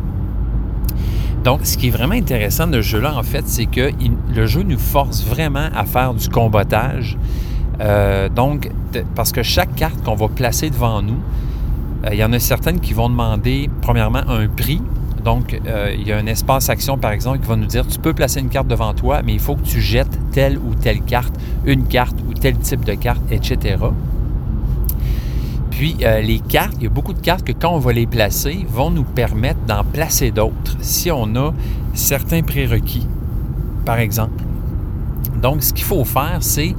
Donc, ce qui est vraiment intéressant de ce jeu-là, en fait, c'est que le jeu nous force vraiment à faire du combattage. Euh, donc, parce que chaque carte qu'on va placer devant nous, euh, il y en a certaines qui vont demander, premièrement, un prix. Donc, euh, il y a un espace action, par exemple, qui va nous dire, tu peux placer une carte devant toi, mais il faut que tu jettes telle ou telle carte, une carte ou tel type de carte, etc. Puis, les cartes, il y a beaucoup de cartes que quand on va les placer, vont nous permettre d'en placer d'autres si on a certains prérequis, par exemple. Donc, ce qu'il faut faire, c'est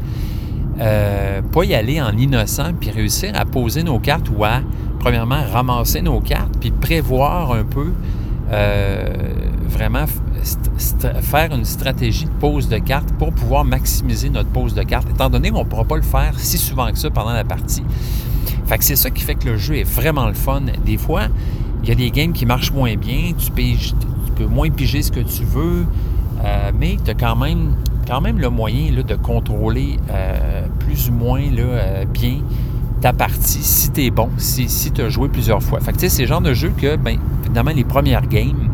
euh, pas y aller en innocent, puis réussir à poser nos cartes ou à, premièrement, ramasser nos cartes, puis prévoir un peu, euh, vraiment faire une stratégie de pose de cartes pour pouvoir maximiser notre pose de cartes, étant donné qu'on ne pourra pas le faire si souvent que ça pendant la partie. Fait que c'est ça qui fait que le jeu est vraiment le fun. Des fois, il y a des games qui marchent moins bien, tu, peux moins piger ce que tu veux, euh, mais tu as quand même quand même le moyen de contrôler euh, plus ou moins là, euh, bien ta partie si tu es bon, si, si tu as joué plusieurs fois. Fait que c'est le genre de jeu que, bien, évidemment, les premières games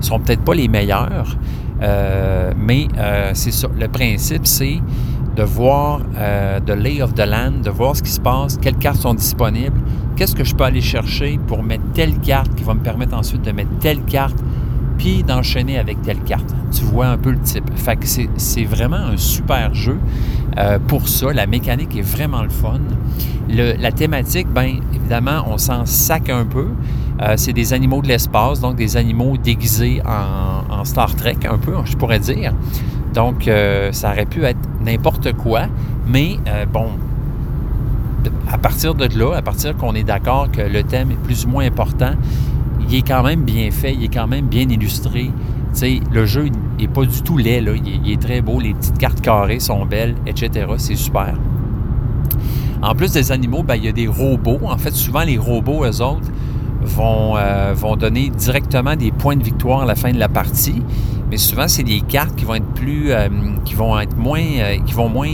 sont peut-être pas les meilleures, euh, mais c'est ça. Le principe, c'est de voir the lay of the land, de voir ce qui se passe, quelles cartes sont disponibles, qu'est-ce que je peux aller chercher pour mettre telle carte qui va me permettre ensuite de mettre telle carte puis d'enchaîner avec telle carte. Tu vois un peu le type. Fait que c'est vraiment un super jeu euh, pour ça. La mécanique est vraiment le fun. la thématique, bien évidemment, on s'en sac un peu. Euh, c'est des animaux de l'espace, donc des animaux déguisés en, Star Trek, un peu, je pourrais dire. Donc, euh, ça aurait pu être n'importe quoi, mais bon, à partir de là, à partir qu'on est d'accord que le thème est plus ou moins important, il est quand même bien fait, il est quand même bien illustré. sais, le jeu n'est pas du tout laid, là. Il, est, très beau, les petites cartes carrées sont belles, etc. C'est super. En plus des animaux, ben, il y a des robots. En fait, souvent, les robots, eux autres, vont, euh, vont donner directement des points de victoire à la fin de la partie. Mais souvent, c'est des cartes qui vont être plus. Euh, qui vont être moins. Euh, qui vont moins.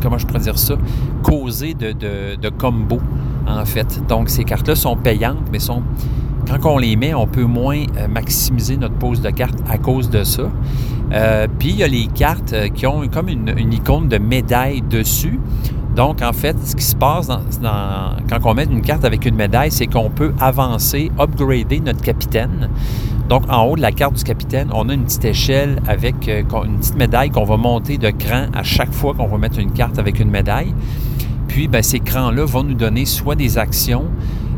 comment je pourrais dire ça? Causer de, de, de combos, en fait. Donc, ces cartes-là sont payantes, mais sont quand on les met, on peut moins euh, maximiser notre pose de carte à cause de ça. Euh, puis il y a les cartes euh, qui ont comme une, icône de médaille dessus. Donc, en fait, ce qui se passe quand on met une carte avec une médaille, c'est qu'on peut avancer, upgrader notre capitaine. Donc, en haut de la carte du capitaine, on a une petite échelle avec une petite médaille qu'on va monter de cran à chaque fois qu'on va mettre une carte avec une médaille. Puis, ben, ces crans-là vont nous donner soit des actions,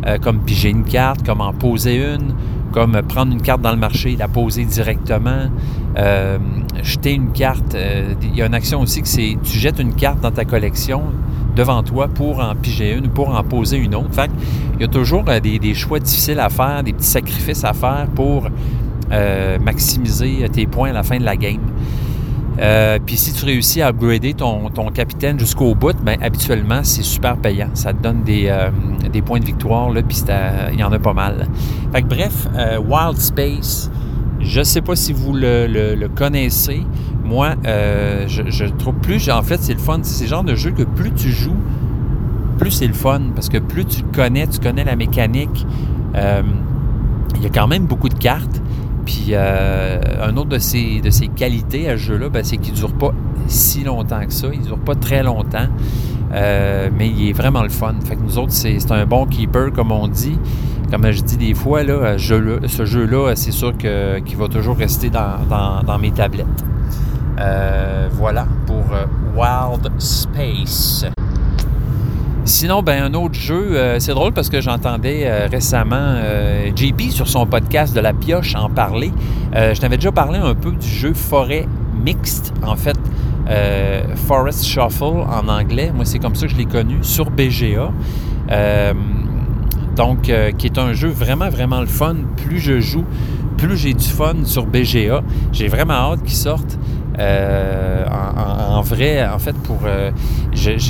euh, comme piger une carte, comme en poser une, comme prendre une carte dans le marché, la poser directement, euh, jeter une carte. Euh, il y a une action aussi que c'est tu jettes une carte dans ta collection devant toi pour en piger une ou pour en poser une autre. Il y a toujours des, choix difficiles à faire, des petits sacrifices à faire pour maximiser tes points à la fin de la game. Euh, puis si tu réussis à upgrader ton, capitaine jusqu'au bout, bien, habituellement, c'est super payant. Ça te donne des, euh, points de victoire, puis il y en a pas mal. Fait que bref, euh, Wild Space, je ne sais pas si vous le, connaissez. Moi, je, trouve plus, en fait, c'est le fun. C'est le genre de jeu que plus tu joues, plus c'est le fun. Parce que plus tu connais, tu connais la mécanique, il y a quand même beaucoup de cartes. Puis un autre de ses, de qualités à ce jeu-là, ben, c'est qu'il ne dure pas si longtemps que ça. Il ne dure pas très longtemps. mais il est vraiment le fun. Fait que nous autres, c'est un bon keeper, comme on dit. Comme je dis des fois, là, ce jeu-là, c'est sûr qu'il va toujours rester dans, mes tablettes. Euh, voilà pour euh, Wild Space. Sinon, ben, un autre jeu, euh, c'est drôle parce que j'entendais récemment JP sur son podcast de la pioche en parler. je t'avais déjà parlé un peu du jeu Forêt Mixte, en fait, Forest Shuffle en anglais. Moi, c'est comme ça que je l'ai connu sur BGA. Donc, euh, qui est un jeu vraiment, vraiment le fun. Plus je joue, plus j'ai du fun sur BGA. J'ai vraiment hâte qu'il sorte. Euh, en, vrai, en fait, pour euh,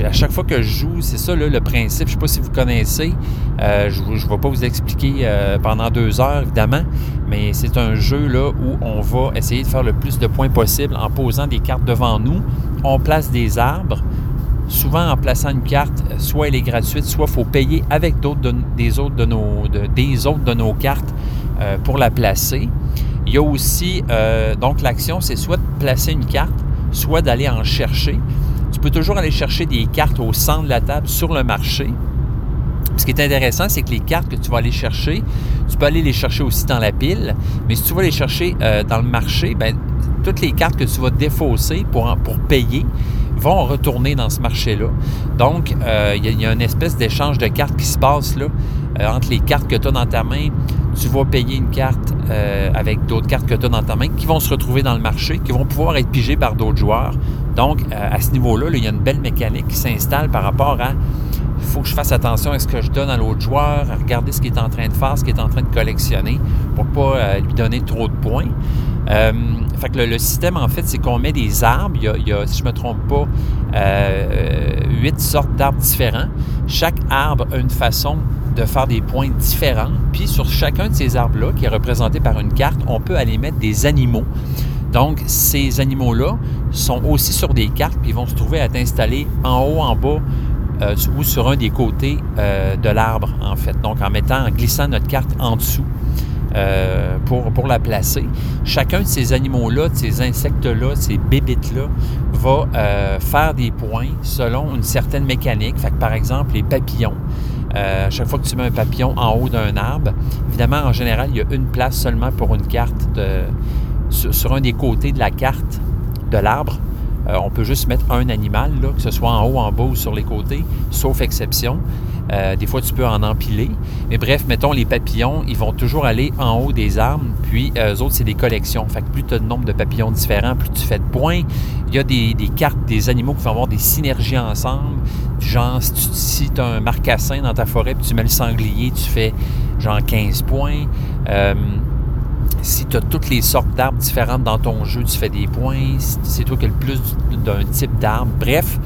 à chaque fois que je joue, c'est ça le principe. Je ne sais pas si vous connaissez. je ne vais pas vous expliquer pendant deux heures, évidemment, mais c'est un jeu là où on va essayer de faire le plus de points possible en posant des cartes devant nous. On place des arbres souvent en plaçant une carte, soit elle est gratuite, soit il faut payer avec d'autres des, autres de nos, des autres de nos cartes euh, pour la placer. Il y a aussi, euh, donc l'action, c'est soit de placer une carte, soit d'aller en chercher. Tu peux toujours aller chercher des cartes au centre de la table sur le marché. Ce qui est intéressant, c'est que les cartes que tu vas aller chercher, tu peux aller les chercher aussi dans la pile, mais si tu vas les chercher euh, dans le marché, ben, toutes les cartes que tu vas défausser pour, pour payer, vont retourner dans ce marché-là. Donc, euh, il y, a une espèce d'échange de cartes qui se passe là, entre les cartes que tu as dans ta main. Tu vas payer une carte euh, avec d'autres cartes que tu as dans ta main qui vont se retrouver dans le marché, qui vont pouvoir être pigées par d'autres joueurs. Donc, à ce niveau-là, il y a une belle mécanique qui s'installe par rapport à il faut que je fasse attention à ce que je donne à l'autre joueur, à regarder ce qu'il est en train de faire, ce qu'il est en train de collectionner, pour ne pas lui donner trop de points. Euh, fait que le, système, en fait, c'est qu'on met des arbres. Il y a, si je ne me trompe pas, euh, huit sortes d'arbres différents. Chaque arbre a une façon de faire des points différents. Puis sur chacun de ces arbres-là, qui est représenté par une carte, on peut aller mettre des animaux. Donc, ces animaux-là sont aussi sur des cartes, puis vont se trouver à être installés en haut, en bas, euh, ou sur un des côtés de l'arbre, en fait. Donc, en mettant, en glissant notre carte en dessous. Euh, pour, la placer. Chacun de ces animaux-là, de ces insectes-là, ces bébites-là, va euh, faire des points selon une certaine mécanique. Fait que, par exemple, les papillons. Euh, chaque fois que tu mets un papillon en haut d'un arbre, évidemment, en général, il y a une place seulement pour une carte sur, un des côtés de la carte de l'arbre. on peut juste mettre un animal, que ce soit en haut, en bas ou sur les côtés, sauf exception. Euh, des fois, tu peux en empiler. Mais bref, mettons, les papillons, ils vont toujours aller en haut des arbres. Puis, euh, eux autres, c'est des collections. Fait que plus tu as de nombre de papillons différents, plus tu fais de points. Il y a des, cartes des animaux qui vont avoir des synergies ensemble. Genre, si tu as un marcassin dans ta forêt, puis tu mets le sanglier, tu fais genre 15 points. Euh, si tu as toutes les sortes d'arbres différentes dans ton jeu, tu fais des points. Si c'est toi qui as le plus d'un type d'arbre. Bref,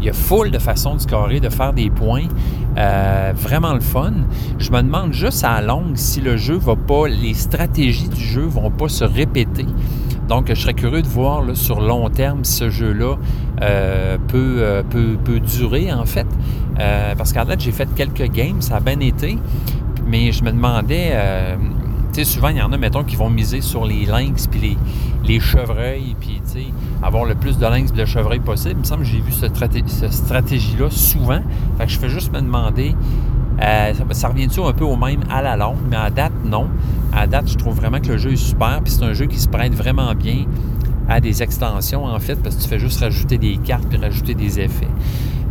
il y a full de façons de scorer, de faire des points. Euh, vraiment le fun. Je me demande juste à longue si le jeu va pas, les stratégies du jeu vont pas se répéter. Donc, je serais curieux de voir sur long terme si ce jeu-là euh, euh, peut, peut, durer, en fait. parce qu'en fait, j'ai fait quelques games, ça a bien été, mais je me demandais souvent, il y en a, mettons, qui vont miser sur les lynx puis les, les chevreuils, puis, avoir le plus de lynx de chevreuils possible. Il me semble que j'ai vu cette, stratégie-là souvent. Fait que je fais juste me demander, euh, ça, revient-tu un peu au même à la longue? Mais à date, non. À date, je trouve vraiment que le jeu est super, puis c'est un jeu qui se prête vraiment bien à des extensions, en fait, parce que tu fais juste rajouter des cartes puis rajouter des effets.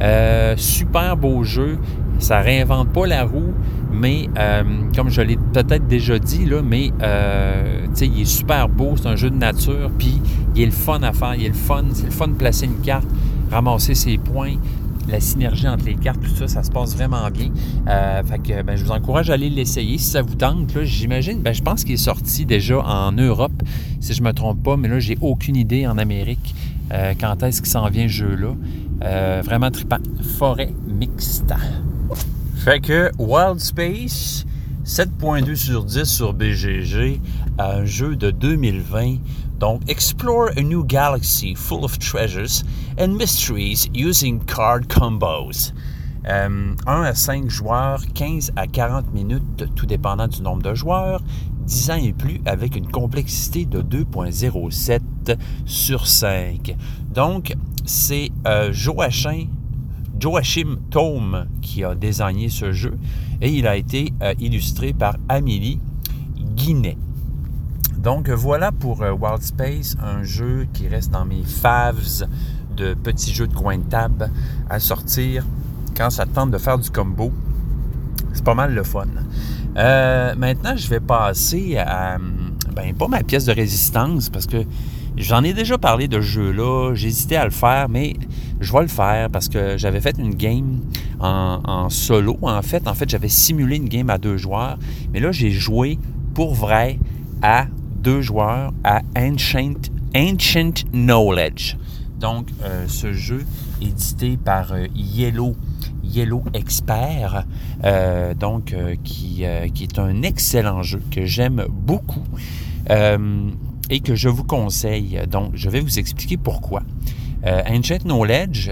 Euh, super beau jeu. Ça réinvente pas la roue, mais euh, comme je l'ai peut-être déjà dit, là, mais euh, il est super beau, c'est un jeu de nature, puis il est le fun à faire, il est le fun, c'est le fun de placer une carte, ramasser ses points, la synergie entre les cartes, tout ça, ça se passe vraiment bien. Euh, fait que ben, je vous encourage à aller l'essayer si ça vous tente. J'imagine, ben, je pense qu'il est sorti déjà en Europe, si je ne me trompe pas, mais là, j'ai aucune idée en Amérique quand est-ce qu'il s'en vient ce jeu-là. vraiment trippant. Forêt mixte. Fait que Wild Space, 7.2 sur 10 sur BGG, un jeu de 2020. Donc, explore a new galaxy full of treasures and mysteries using card combos. 1 à 5 joueurs, 15 à 40 minutes, tout dépendant du nombre de joueurs. 10 ans et plus avec une complexité de 2.07 sur 5. Donc, c'est euh, Joachim, Joachim Tome qui a désigné ce jeu et il a été euh, illustré par Amélie Guinet. Donc voilà pour euh, Wild Space, un jeu qui reste dans mes faves de petits jeux de coin de table à sortir quand ça tente de faire du combo. C'est pas mal le fun. Euh, maintenant, je vais passer à, ben, pas ma pièce de résistance parce que j'en ai déjà parlé de ce jeu-là. J'hésitais à le faire, mais je vais le faire parce que j'avais fait une game en, solo. En fait, en fait, j'avais simulé une game à deux joueurs, mais là, j'ai joué pour vrai à deux joueurs à Ancient, Ancient Knowledge. Donc, euh, ce jeu édité par euh, Yellow, Yellow Expert, euh, donc qui, qui, est un excellent jeu que j'aime beaucoup et que je vous conseille. Donc, je vais vous expliquer pourquoi. Ancient Knowledge,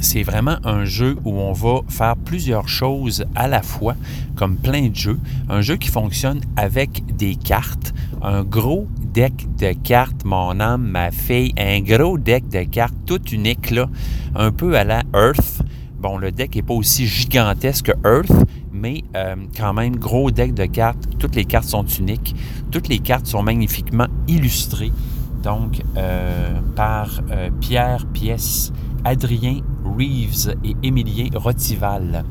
c'est vraiment un jeu où on va faire plusieurs choses à la fois, comme plein de jeux. Un jeu qui fonctionne avec des cartes, un gros deck de cartes, mon âme, ma fille, un gros deck de cartes tout unique, là, un peu à la Earth. Bon, le deck n'est pas aussi gigantesque que Earth, mais euh, quand même, gros deck de cartes. Toutes les cartes sont uniques. Toutes les cartes sont magnifiquement illustrées. Donc, euh, par euh, Pierre Pièce, Adrien Reeves et Émilien Rotival.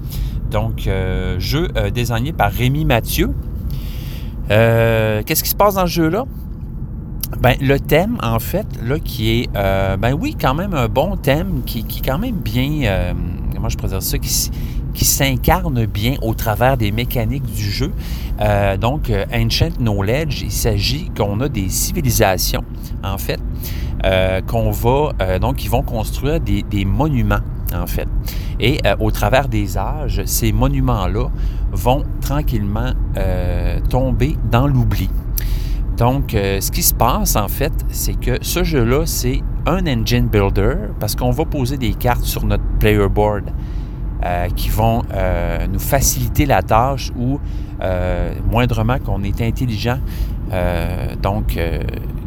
Donc, jeu désigné par Rémi Mathieu. Qu'est-ce qui se passe dans ce jeu-là? Ben, le thème, en fait, là, qui est, ben oui, quand même un bon thème, qui, est quand même bien, comment je pourrais ça, qui, qui s'incarne bien au travers des mécaniques du jeu. Euh, donc, Ancient Knowledge, il s'agit qu'on a des civilisations, en fait, qu'on va, donc, ils vont construire des, des monuments, en fait. Et au travers des âges, ces monuments-là vont tranquillement tomber dans l'oubli. Donc, euh, ce qui se passe, en fait, c'est que ce jeu-là, c'est un engine builder parce qu'on va poser des cartes sur notre player board euh, qui vont euh, nous faciliter la tâche ou, moindrement, qu'on est intelligent, donc,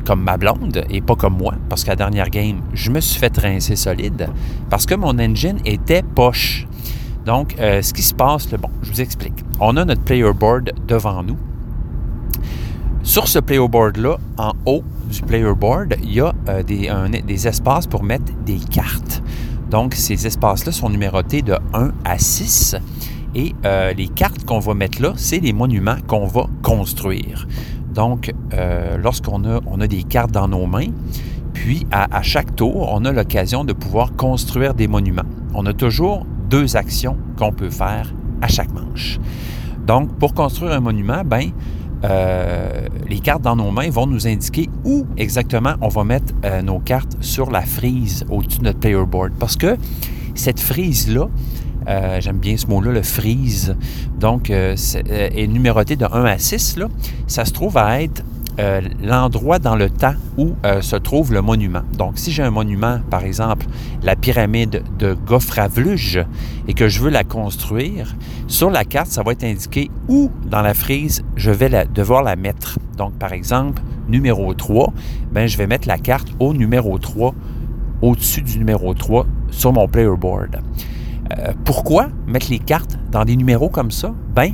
comme ma blonde et pas comme moi, parce qu'à la dernière game, je me suis fait rincer solide parce que mon engine était poche. Donc, ce qui se passe, bon, je vous explique. On a notre player board devant nous. Sur ce player board-là, en haut du player board, il y a euh, des, espaces pour mettre des cartes. Donc, ces espaces-là sont numérotés de 1 à 6. Et euh, les cartes qu'on va mettre là, c'est les monuments qu'on va construire. Donc, euh, lorsqu'on a, des cartes dans nos mains, puis à, à chaque tour, on a l'occasion de pouvoir construire des monuments. On a toujours deux actions qu'on peut faire à chaque manche. Donc, pour construire un monument, ben, euh, les cartes dans nos mains vont nous indiquer où exactement on va mettre euh, nos cartes sur la frise au-dessus de notre player board. Parce que cette frise-là, euh, j'aime bien ce mot-là, le frise, donc est, numéroté de 1 à 6. Là. Ça se trouve à être euh, l'endroit dans le temps où euh, se trouve le monument. Donc, si j'ai un monument, par exemple, la pyramide de Gofravluge, et que je veux la construire, sur la carte, ça va être indiqué où dans la frise je vais devoir la mettre. Donc, par exemple, numéro 3, ben, je vais mettre la carte au numéro 3, au-dessus du numéro 3 sur mon player board. Euh, pourquoi mettre les cartes dans des numéros comme ça? Ben,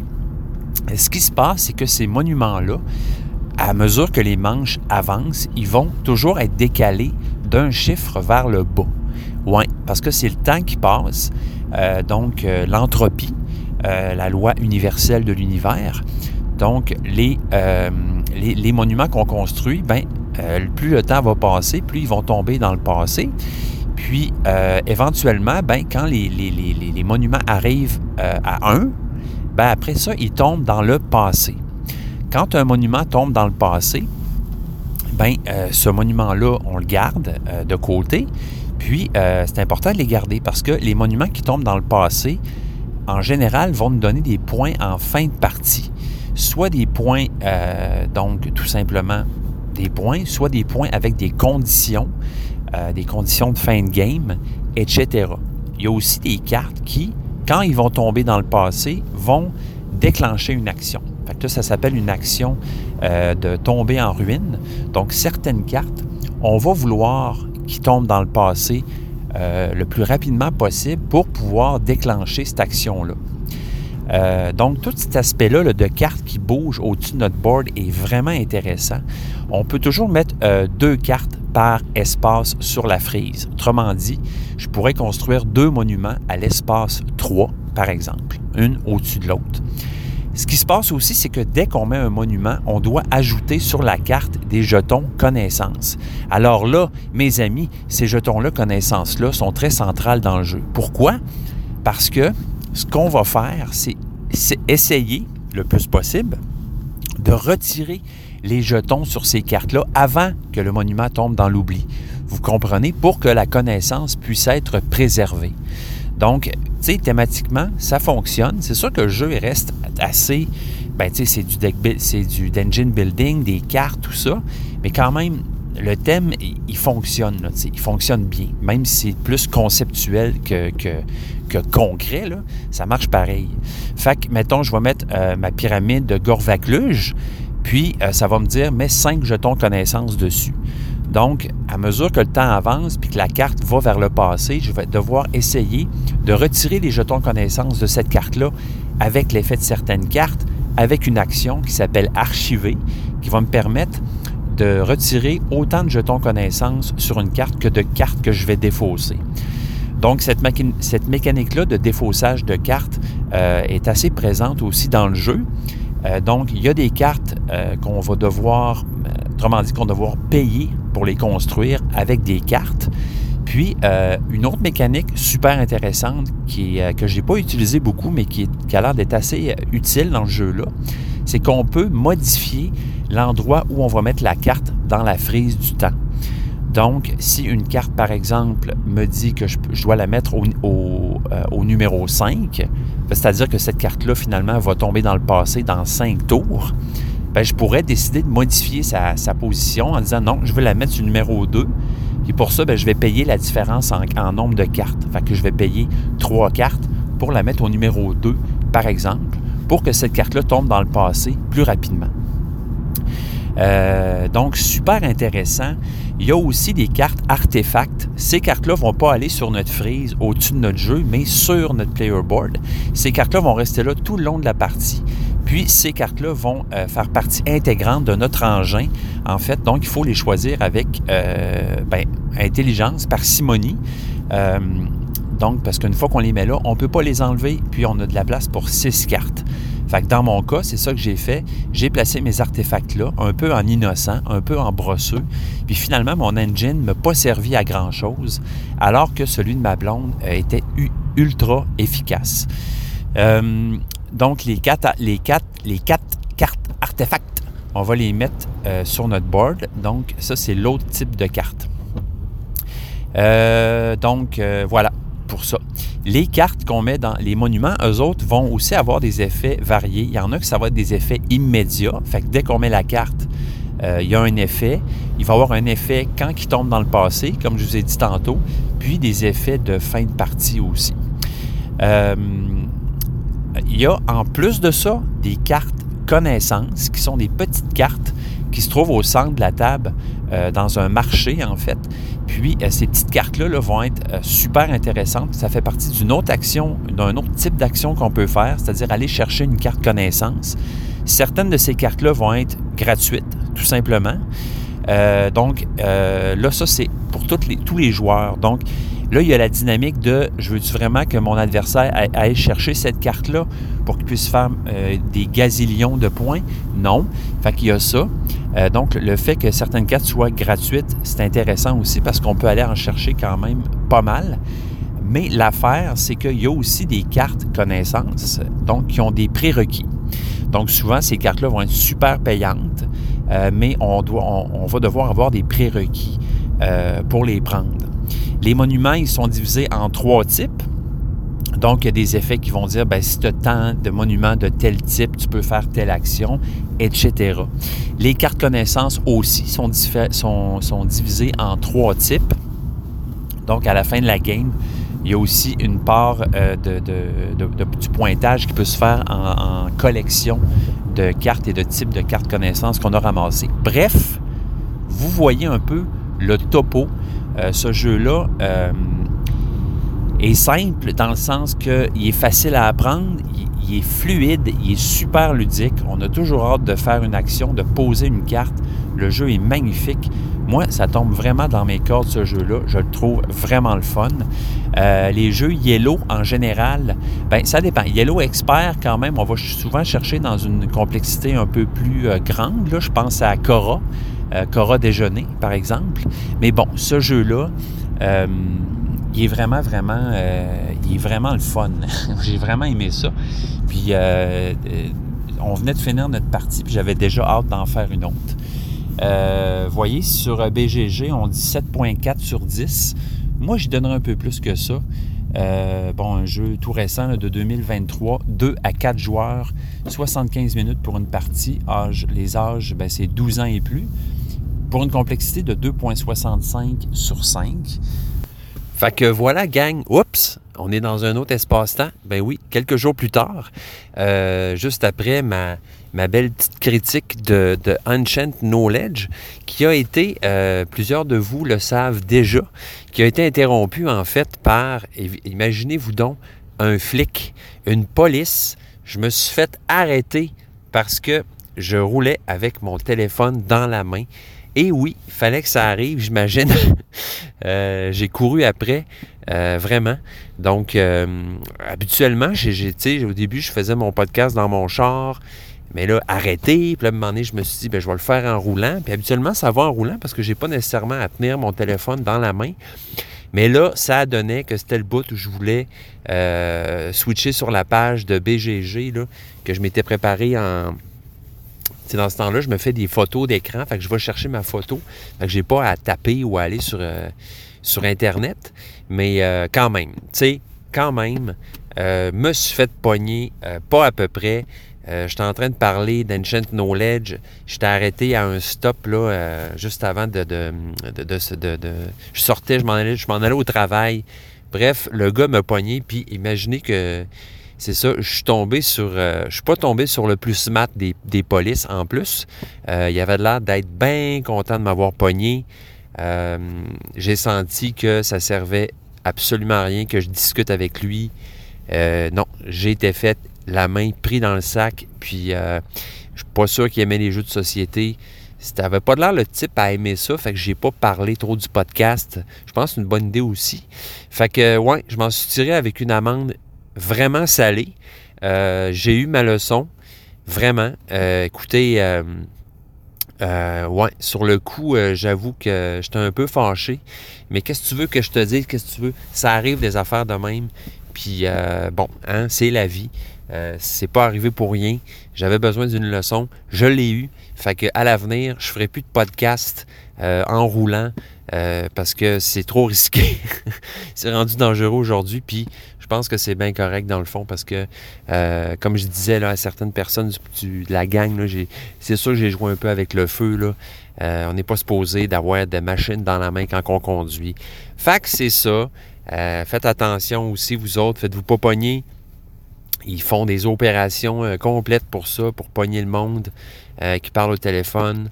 ce qui se passe, c'est que ces monuments-là, à mesure que les manches avancent, ils vont toujours être décalés d'un chiffre vers le bas. Oui, parce que c'est le temps qui passe, euh, donc euh, l'entropie, euh, la loi universelle de l'univers. Donc, les, les, monuments qu'on construit, ben, plus le temps va passer, plus ils vont tomber dans le passé. Puis, éventuellement, ben, quand les, les monuments arrivent à 1, ben, après ça, ils tombent dans le passé. Quand un monument tombe dans le passé, ben, euh, ce monument-là, on le garde euh, de côté. Puis, euh, c'est important de les garder parce que les monuments qui tombent dans le passé, en général, vont nous donner des points en fin de partie. Soit des points, donc tout simplement des points, soit des points avec des conditions, des conditions de fin de game, etc. Il y a aussi des cartes qui quand ils vont tomber dans le passé, vont déclencher une action. Ça s'appelle une action euh, de tomber en ruine. Donc, certaines cartes, on va vouloir qu'ils tombent dans le passé euh, le plus rapidement possible pour pouvoir déclencher cette action-là. Euh, donc, tout cet aspect-là de cartes qui bougent au-dessus de notre board est vraiment intéressant. On peut toujours mettre deux cartes par espace sur la frise. Autrement dit, je pourrais construire deux monuments à l'espace 3, par exemple, une au-dessus de l'autre. Ce qui se passe aussi, c'est que dès qu'on met un monument, on doit ajouter sur la carte des jetons connaissances. Alors là, mes amis, ces jetons-là, connaissances-là, sont très centrales dans le jeu. Pourquoi? Parce que ce qu'on va faire, c'est essayer le plus possible de retirer les jetons sur ces cartes-là avant que le monument tombe dans l'oubli. Vous comprenez? Pour que la connaissance puisse être préservée. Donc, tu sais, thématiquement, ça fonctionne. C'est sûr que le jeu reste assez. Ben, tu sais, c'est du deck, c'est du d'engine building, des cartes, tout ça. Mais quand même, le thème, il fonctionne, il fonctionne bien. Même si c'est plus conceptuel que, que, concret, là, ça marche pareil. Fait que, mettons, je vais mettre euh, ma pyramide de Gorvacluge, puis euh, ça va me dire, mets cinq jetons connaissances dessus. Donc, à mesure que le temps avance puis que la carte va vers le passé, je vais devoir essayer de retirer les jetons connaissances de cette carte-là avec l'effet de certaines cartes, avec une action qui s'appelle archiver, qui va me permettre de retirer autant de jetons connaissances sur une carte que de cartes que je vais défausser. Donc, cette, mécanique-là de défaussage de cartes euh, est assez présente aussi dans le jeu. Euh, donc, il y a des cartes euh, qu'on va devoir, autrement dit, qu'on va devoir payer pour les construire avec des cartes. Puis, euh, une autre mécanique super intéressante euh, que je n'ai pas utilisée beaucoup, mais qui, a l'air d'être assez euh, utile dans le jeu-là, c'est qu'on peut modifier l'endroit où on va mettre la carte dans la frise du temps. Donc, si une carte, par exemple, me dit que je, dois la mettre au, numéro 5, ben, c'est-à-dire que cette carte-là, finalement, va tomber dans le passé dans 5 tours, ben, je pourrais décider de modifier sa, position en disant non, je veux la mettre sur numéro 2. Et pour ça, ben, je vais payer la différence en, nombre de cartes. Fait que je vais payer trois cartes pour la mettre au numéro 2, par exemple, pour que cette carte-là tombe dans le passé plus rapidement. Euh, donc, super intéressant. Il y a aussi des cartes artefacts. Ces cartes-là ne vont pas aller sur notre frise au-dessus de notre jeu, mais sur notre player board. Ces cartes-là vont rester là tout le long de la partie. Puis ces cartes-là vont euh, faire partie intégrante de notre engin, en fait. Donc, il faut les choisir avec euh, ben, intelligence, parcimonie. Euh, donc, parce qu'une fois qu'on les met là, on ne peut pas les enlever, puis on a de la place pour six cartes. Fait que dans mon cas, c'est ça que j'ai fait. J'ai placé mes artefacts-là, un peu en innocent, un peu en brosseux. Puis finalement, mon engine ne m'a pas servi à grand-chose, alors que celui de ma blonde était ultra efficace. Donc, les quatre, les quatre, les quatre cartes artefacts, on va les mettre euh, sur notre board. Donc, ça, c'est l'autre type de carte. Euh, donc, euh, voilà pour ça. Les cartes qu'on met dans les monuments, eux autres, vont aussi avoir des effets variés. Il y en a que ça va être des effets immédiats. Fait que dès qu'on met la carte, il y a un effet. Il va avoir un effet quand il tombe dans le passé, comme je vous ai dit tantôt, puis des effets de fin de partie aussi. Euh, il y a en plus de ça des cartes connaissances qui sont des petites cartes qui se trouvent au centre de la table euh, dans un marché en fait. Puis euh, ces petites cartes-là vont être euh, super intéressantes. Ça fait partie d'une autre action, d'un autre type d'action qu'on peut faire, c'est-à-dire aller chercher une carte connaissance. Certaines de ces cartes-là vont être gratuites, tout simplement. donc là, ça c'est pour toutes les, tous les joueurs. Donc Là, il y a la dynamique de je veux-tu vraiment que mon adversaire aille chercher cette carte-là pour qu'il puisse faire euh, des gazillions de points? Non. Fait qu'il y a ça. Euh, donc, le fait que certaines cartes soient gratuites, c'est intéressant aussi parce qu'on peut aller en chercher quand même pas mal. Mais l'affaire, c'est qu'il y a aussi des cartes connaissances, donc qui ont des prérequis. Donc, souvent, ces cartes-là vont être super payantes, euh, mais on, doit, on, va devoir avoir des prérequis pour les prendre. Les monuments, ils sont divisés en trois types. Donc, il y a des effets qui vont dire, ben, si tu as tant de monuments de tel type, tu peux faire telle action, etc. Les cartes connaissances aussi sont, divisées en trois types. Donc, à la fin de la game, Il y a aussi une part euh, du pointage qui peut se faire en, collection de cartes et de types de cartes connaissances qu'on a ramassées. Bref, vous voyez un peu le topo. Euh, ce jeu-là euh, est simple dans le sens qu'il est facile à apprendre, il, est fluide, il est super ludique. On a toujours hâte de faire une action, de poser une carte. Le jeu est magnifique. Moi, ça tombe vraiment dans mes cordes, ce jeu-là. Je le trouve vraiment le fun. Euh, les jeux Yellow, en général, ben ça dépend. Yellow Expert, quand même, on va souvent chercher dans une complexité un peu plus grande. Je pense à Cora, euh, Cora Déjeuner, par exemple. Mais bon, ce jeu-là, il est vraiment, vraiment, il est vraiment le fun. J'ai vraiment aimé ça. Puis, on venait de finir notre partie, puis j'avais déjà hâte d'en faire une autre. Euh, voyez, sur BGG, on dit 7.4 sur 10. Moi, je donnerais un peu plus que ça. Euh, bon, un jeu tout récent de 2023, 2 à 4 joueurs, 75 minutes pour une partie. les âges, ben, c'est 12 ans et plus. Pour une complexité de 2.65 sur 5. Fait que voilà, gang. Oups! On est dans un autre espace-temps. Ben oui, quelques jours plus tard, euh, juste après ma, ma belle petite critique de, Ancient Knowledge, qui a été, euh, plusieurs de vous le savent déjà, qui a été interrompue en fait par, imaginez-vous donc, un flic, une police. Je me suis fait arrêter parce que je roulais avec mon téléphone dans la main. Et oui, fallait que ça arrive, j'imagine. Euh, j'ai couru après, euh, vraiment. Donc, euh, habituellement, au début, je faisais mon podcast dans mon char, mais là, arrêté. Puis là, à un moment donné, je me suis dit, ben, je vais le faire en roulant. Puis habituellement, ça va en roulant parce que j'ai pas nécessairement à tenir mon téléphone dans la main. Mais là, ça donnait que c'était le bout où je voulais switcher sur la page de BGG, que je m'étais préparé en, dans ce temps-là, je me fais des photos d'écran, fait que je vais chercher ma photo. Fait que j'ai pas à taper ou à aller sur, euh, Internet. Mais euh, quand même, tu sais, quand même, euh, me suis fait pogner, pas à peu près. j'étais en train de parler d'Ancient Knowledge. J'étais arrêté à un stop là, juste avant de, Je sortais, je m'en allais, je m'en allais au travail. Bref, le gars m'a pogné, puis imaginez que c'est ça, je suis tombé sur. Euh, je suis pas tombé sur le plus smart des, polices en plus. Euh, il avait l'air d'être bien content de m'avoir pogné. Euh, j'ai senti que ça servait absolument à rien que je discute avec lui. non, j'ai été fait la main pris dans le sac, puis je suis pas sûr qu'il aimait les jeux de société. T'avais pas l'air le type à aimer ça, fait que j'ai pas parlé trop du podcast. Je pense que c'est une bonne idée aussi. Fait que, ouais, je m'en suis tiré avec une amende vraiment salé. Euh, j'ai eu ma leçon, vraiment. Euh, écoutez, euh, ouais, sur le coup, j'avoue que j'étais un peu fâché. Mais qu'est-ce que tu veux que je te dise? Qu'est-ce que tu veux? Ça arrive des affaires de même. Puis, bon, hein, c'est la vie. c'est pas arrivé pour rien. J'avais besoin d'une leçon. Je l'ai eu. Fait que à l'avenir, je ferai plus de podcast en roulant parce que c'est trop risqué. c'est rendu dangereux aujourd'hui. Puis pense que c'est bien correct dans le fond parce que, euh, comme je disais à certaines personnes de la gang, c'est sûr que j'ai joué un peu avec le feu. Euh, on n'est pas supposé d'avoir des machines dans la main quand on conduit. Fait c'est ça. Euh, faites attention aussi, vous autres, faites-vous pas pogner. Ils font des opérations complètes pour ça, pour pogner le monde qui parle au téléphone.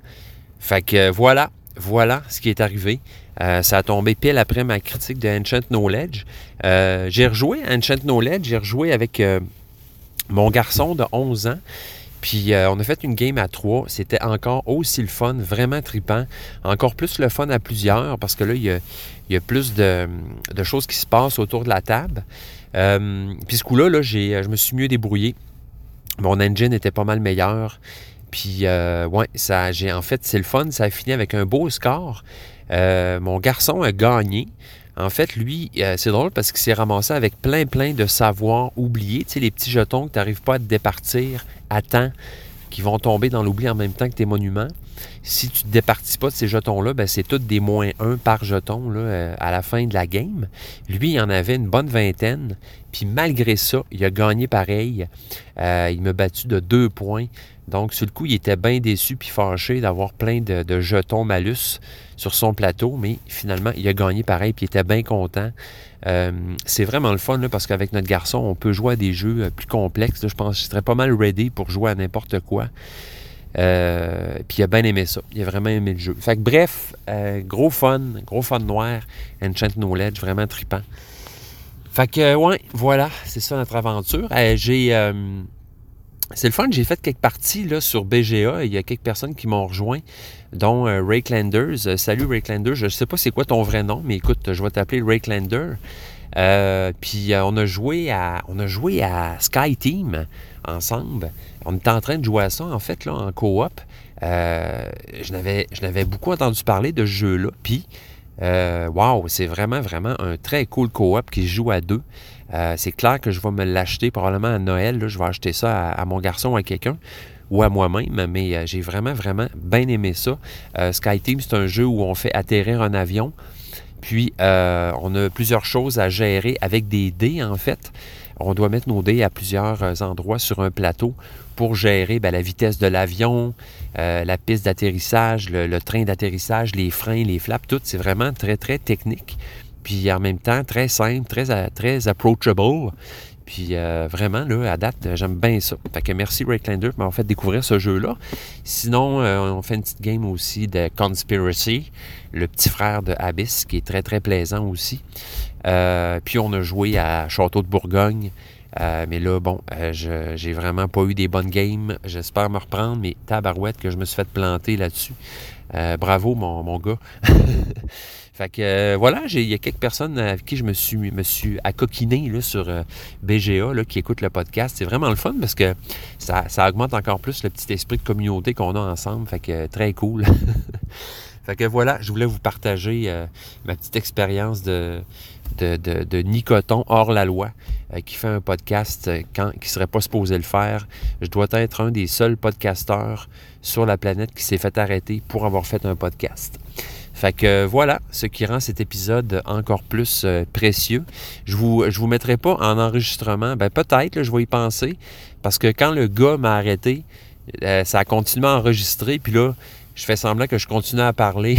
Fait que voilà, voilà ce qui est arrivé. Euh, ça a tombé pile après ma critique de Ancient Knowledge. Euh, j'ai rejoué Ancient Knowledge, j'ai rejoué avec euh, mon garçon de 11 ans. Puis on a fait une game à trois. C'était encore aussi le fun, vraiment tripant. Encore plus le fun à plusieurs parce que là, il y a, plus de, choses qui se passent autour de la table. puis ce coup-là, là, je me suis mieux débrouillé. Mon engine était pas mal meilleur. Puis, ouais, ça, j'ai, en fait, c'est le fun. Ça a fini avec un beau score. Euh, mon garçon a gagné. En fait, lui, euh, c'est drôle parce qu'il s'est ramassé avec plein, plein de savoirs oubliés. Tu sais, les petits jetons que tu n'arrives pas à te départir à temps, qui vont tomber dans l'oubli en même temps que tes monuments. Si tu ne te départis pas de ces jetons-là, ben, c'est tout des moins 1 par jeton euh, à la fin de la game. Lui, il en avait une bonne vingtaine. Puis malgré ça, il a gagné pareil. il m'a battu de deux points. Donc, sur le coup, il était bien déçu puis fâché d'avoir plein de, jetons malus sur son plateau, mais finalement, il a gagné pareil puis il était bien content. Euh, c'est vraiment le fun parce qu'avec notre garçon, on peut jouer à des jeux euh, plus complexes. je pense que je serais pas mal ready pour jouer à n'importe quoi. Euh, puis il a bien aimé ça. Il a vraiment aimé le jeu. Fait que bref, gros fun, gros fun noir, Enchant Knowledge, vraiment trippant. Fait que, ouais, voilà, c'est ça notre aventure. j'ai c'est le fun, j'ai fait quelques parties là, sur BGA. Il y a quelques personnes qui m'ont rejoint, dont euh, Rayclanders. Euh, salut Rayclanders, je ne sais pas c'est quoi ton vrai nom, mais écoute, je vais t'appeler Rayklander. Euh, puis on a joué à on a joué à Sky Team ensemble. On était en train de jouer à ça en fait là en coop. je n'avais je n'avais beaucoup entendu parler de ce jeu-là. Puis wow, c'est vraiment vraiment un très cool coop qui joue à deux. Euh, c'est clair que je vais me l'acheter probablement à Noël. je vais acheter ça à, mon garçon ou à quelqu'un ou à moi-même, mais euh, j'ai vraiment, vraiment bien aimé ça. Euh, SkyTeam, c'est un jeu où on fait atterrir un avion, puis on a plusieurs choses à gérer avec des dés, en fait. On doit mettre nos dés à plusieurs endroits sur un plateau pour gérer ben, la vitesse de l'avion, la piste d'atterrissage, le train d'atterrissage, les freins, les flaps, tout. C'est vraiment très, très technique puis en même temps très simple, très, très approachable. Puis euh, vraiment, là, à date, j'aime bien ça. Fait que merci Rayklander de m'avoir fait découvrir ce jeu-là. Sinon, euh, on fait une petite game aussi de Conspiracy, le petit frère de Abyss, qui est très, très plaisant aussi. Euh, puis on a joué à Château de Bourgogne. mais là, bon, j'ai vraiment pas eu des bonnes games. J'espère me reprendre, mais tabarouette que je me suis fait planter là-dessus. bravo, mon, mon gars. Fait que euh, voilà, il y a quelques personnes avec qui je me suis, me suis accoquiné là, sur euh, BGA là, qui écoutent le podcast. C'est vraiment le fun parce que ça, augmente encore plus le petit esprit de communauté qu'on a ensemble. Fait que euh, très cool. fait que voilà, je voulais vous partager ma petite expérience de, de, de, Nicoton hors la loi qui fait un podcast qui ne serait pas supposé le faire. Je dois être un des seuls podcasteurs sur la planète qui s'est fait arrêter pour avoir fait un podcast. Fait que voilà, ce qui rend cet épisode encore plus euh, précieux. Je vous, je vous mettrai pas en enregistrement. Ben peut-être, je vais y penser. Parce que quand le gars m'a arrêté, euh, ça a continué à enregistrer. Puis là, je fais semblant que je continue à parler.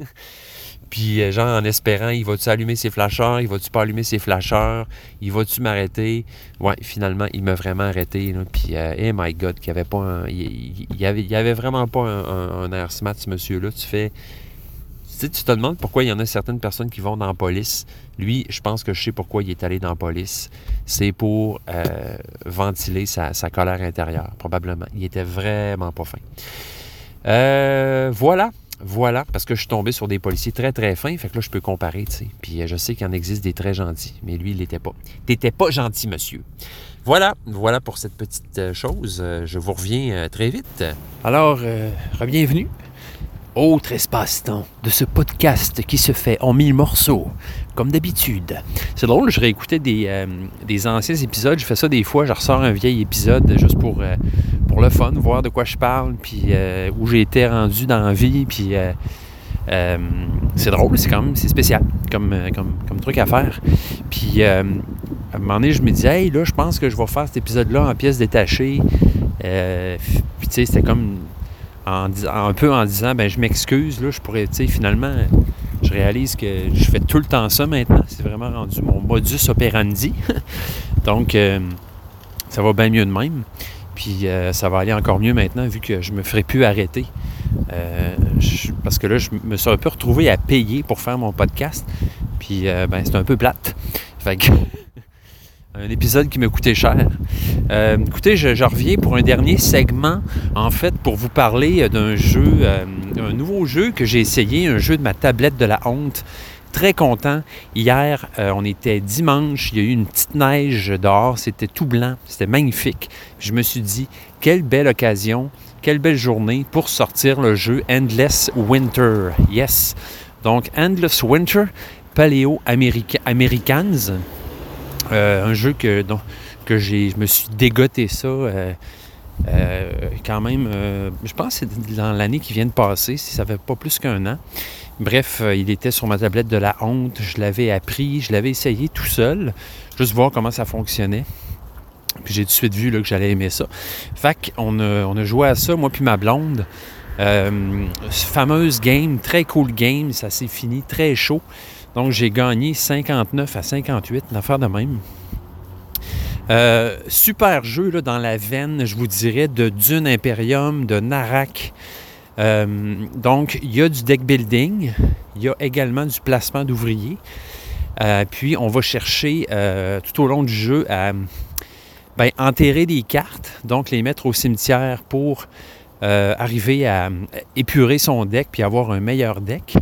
puis euh, genre en espérant, il va-tu allumer ses flasheurs, il va-tu pas allumer ses flasheurs, il va-tu m'arrêter? Ouais, finalement, il m'a vraiment arrêté. Puis, eh my God, qu'il avait pas avait, il avait vraiment pas un, un air smart, ce monsieur-là. Tu fais tu, te demandes pourquoi il y en a certaines personnes qui vont dans la police. Lui, je pense que je sais pourquoi il est allé dans la police. C'est pour euh, ventiler sa, colère intérieure, probablement. Il était vraiment pas fin. Euh, voilà. Voilà, parce que je suis tombé sur des policiers très très fins, fait que là je peux comparer, tu sais. Puis euh, je sais qu'il en existe des très gentils, mais lui il l'était pas. T'étais pas gentil, monsieur. Voilà, voilà pour cette petite chose. Je vous reviens très vite. Alors, bienvenue autre espace-temps de ce podcast qui se fait en mille morceaux, comme d'habitude. C'est drôle, je réécoutais des, euh, des anciens épisodes, je fais ça des fois, je ressors un vieil épisode juste pour, euh, pour le fun, voir de quoi je parle, puis euh, où j'ai été rendu dans la vie, puis c'est drôle, c'est quand même c'est spécial comme, comme, truc à faire. Puis à un moment donné, je me disais, hey, là, je pense que je vais faire cet épisode-là en pièces détachées. puis tu sais, c'était comme un peu en disant ben je m'excuse, là, je pourrais, tu sais, finalement, je réalise que je fais tout le temps ça maintenant. C'est vraiment rendu mon modus operandi. Donc, euh, ça va bien mieux de même. Puis euh, ça va aller encore mieux maintenant vu que je me ferai plus arrêter. Euh, parce que là, je me suis un peu retrouvé à payer pour faire mon podcast. Puis ben, c'est un peu plate. Fait que un épisode qui m'a coûté cher. Euh, écoutez, je, reviens pour un dernier segment, en fait, pour vous parler d'un jeu, euh, un nouveau jeu que j'ai essayé, un jeu de ma tablette de la honte. Très content. Hier, euh, on était dimanche, il y a eu une petite neige dehors, c'était tout blanc, c'était magnifique. Je me suis dit, quelle belle occasion, quelle belle journée pour sortir le jeu Endless Winter. Yes. Donc, Endless Winter, Paleo Americans. Euh, un jeu que, je me suis dégoté ça euh, euh, quand même, je pense que c'est dans l'année qui vient de passer, si ça fait pas plus qu'un an. Bref, il était sur ma tablette de la honte, je l'avais appris, je l'avais essayé tout seul, juste voir comment ça fonctionnait. Puis j'ai tout de suite vu là, que j'allais aimer ça. Fait qu'on a, on a joué à ça, moi puis ma blonde. Fameuse game, très cool game, ça s'est fini très chaud. Donc j'ai gagné 59 à 58, une affaire de même. Euh, super jeu dans la veine, je vous dirais, de Dune Imperium, de Narak. Euh, donc, il y a du deck building, il y a également du placement d'ouvriers. Euh, puis, on va chercher tout au long du jeu à ben, enterrer des cartes, donc les mettre au cimetière pour arriver à épurer son deck puis avoir un meilleur deck.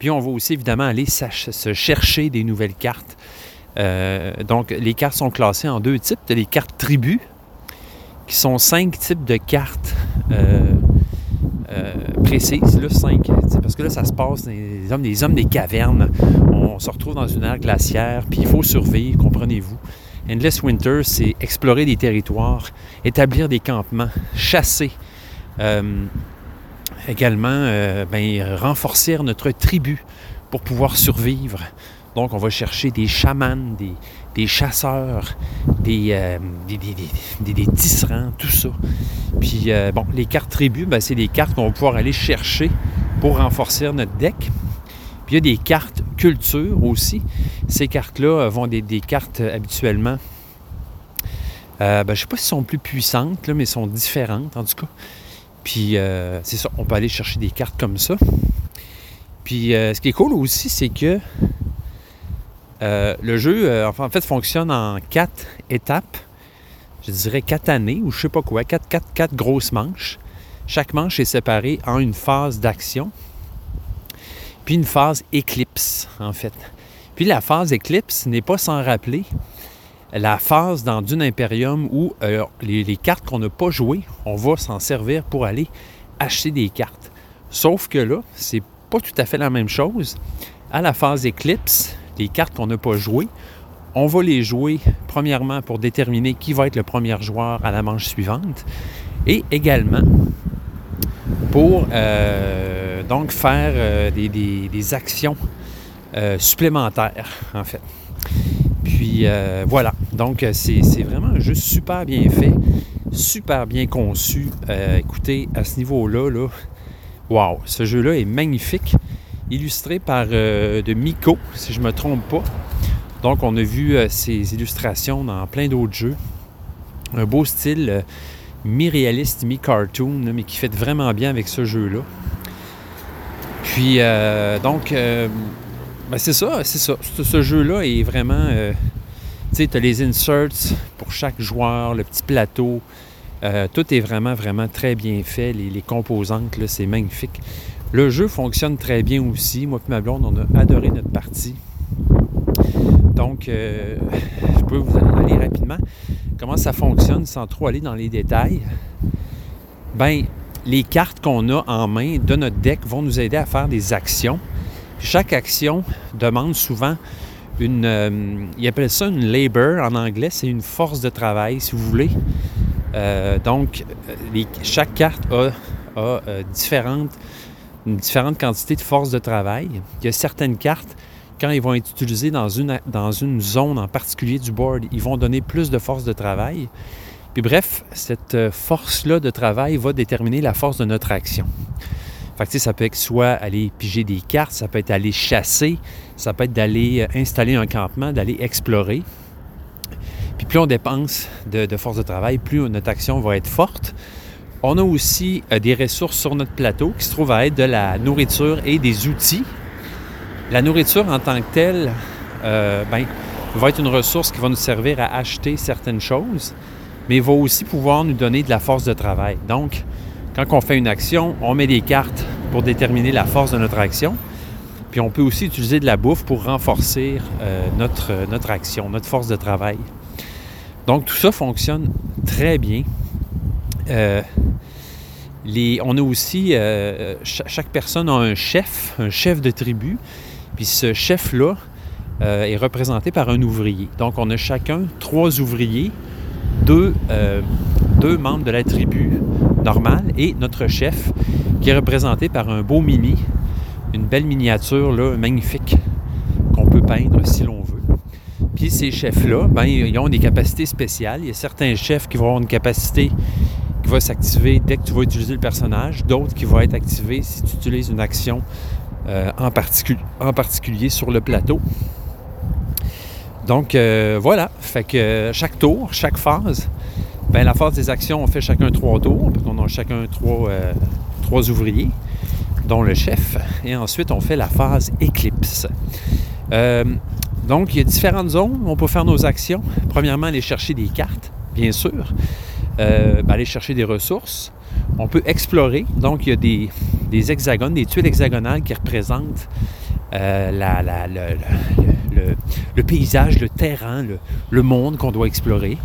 Puis, on va aussi évidemment aller se chercher des nouvelles cartes euh, donc, les cartes sont classées en deux types. Tu as les cartes tribus, qui sont cinq types de cartes euh, euh, précises. Là, cinq, parce que là, ça se passe hommes, des hommes des cavernes. On se retrouve dans une ère glaciaire, puis il faut survivre, comprenez-vous. Endless Winter, c'est explorer des territoires, établir des campements, chasser. Également, ben, renforcer notre tribu pour pouvoir survivre. Donc, on va chercher des chamans, des, chasseurs, euh, des, tisserands, tout ça. Puis, euh, bon, les cartes tribus, ben, c'est des cartes qu'on va pouvoir aller chercher pour renforcer notre deck. Puis, il y a des cartes culture aussi. Ces cartes-là vont des, cartes euh, habituellement. ben, je ne sais pas si elles sont plus puissantes, là, mais sont différentes en tout cas. Puis, c'est ça, on peut aller chercher des cartes comme ça. Puis, ce qui est cool aussi, c'est que euh, le jeu, euh, en fait, fonctionne en quatre étapes. Je dirais quatre années ou je sais pas quoi, quatre, quatre, quatre grosses manches. Chaque manche est séparée en une phase d'action, puis une phase éclipse, en fait. Puis la phase éclipse n'est pas sans rappeler la phase dans Dune Imperium où euh, les, cartes qu'on n'a pas jouées, on va s'en servir pour aller acheter des cartes. Sauf que là, c'est pas tout à fait la même chose. À la phase éclipse, les cartes qu'on n'a pas jouées, on va les jouer premièrement pour déterminer qui va être le premier joueur à la manche suivante et également pour euh, donc faire euh, des, actions euh, supplémentaires en fait. Puis voilà, donc c'est vraiment un jeu super bien fait, super bien conçu. écoutez, à ce niveau-là, là, wow, ce jeu-là est magnifique illustré par euh, de Miko, si je ne me trompe pas. Donc, on a vu euh, ces illustrations dans plein d'autres jeux. Un beau style euh, mi-réaliste, mi-cartoon, mais qui fait vraiment bien avec ce jeu-là. Puis, donc, ben, c'est ça, c'est ça. Ce, jeu-là est vraiment. tu sais, tu as les inserts pour chaque joueur, le petit plateau. tout est vraiment, vraiment très bien fait. Les, les composantes, c'est magnifique. Le jeu fonctionne très bien aussi. Moi et ma blonde, on a adoré notre partie. Donc, euh, je peux vous aller rapidement. Comment ça fonctionne sans trop aller dans les détails? Ben, les cartes qu'on a en main de notre deck vont nous aider à faire des actions. Chaque action demande souvent une. Euh, ils appellent ça une labor en anglais, c'est une force de travail, si vous voulez. Euh, donc, chaque carte a, différentes une différente quantité de force de travail. Il y a certaines cartes, quand ils vont être utilisées dans une, dans une zone en particulier du board, ils vont donner plus de force de travail. Puis bref, cette euh, force-là de travail va déterminer la force de notre action. Ça peut être soit aller piger des cartes, ça peut être aller chasser, ça peut être d'aller euh, installer un campement, d'aller explorer. Puis plus on dépense de, de force de travail, plus notre action va être forte. On a aussi euh, des ressources sur notre plateau qui se trouvent à être de la nourriture et des outils. La nourriture en tant que telle euh, ben, va être une ressource qui va nous servir à acheter certaines choses, mais va aussi pouvoir nous donner de la force de travail. Donc, quand on fait une action, on met des cartes pour déterminer la force de notre action. Puis on peut aussi utiliser de la bouffe pour renforcer euh, notre, notre action, notre force de travail. Donc tout ça fonctionne très bien. Euh, on a aussi, euh, chaque personne a un chef, un chef de tribu, puis ce chef-là euh, est représenté par un ouvrier. Donc on a chacun trois ouvriers, deux membres de la tribu normale et notre chef qui est représenté par un beau mini, une belle miniature là, magnifique qu'on peut peindre si l'on veut. Puis ces chefs-là, ben, ils ont des capacités spéciales. Il y a certains chefs qui vont avoir une capacité qui va s'activer dès que tu vas utiliser le personnage, d'autres qui vont être activés si tu utilises une action euh, en, particulier sur le plateau. Donc euh, voilà, fait que chaque tour, chaque phase, ben, la phase des actions, on fait chacun trois tours, parce qu'on a chacun trois, euh, trois ouvriers, dont le chef, et ensuite on fait la phase éclipse. donc il y a différentes zones où on peut faire nos actions. Premièrement, aller chercher des cartes, bien sûr. Ben, aller chercher des ressources. On peut explorer. Donc, il y a des, des hexagones, des tuiles hexagonales qui représentent euh, le, paysage, le terrain, le, monde qu'on doit explorer.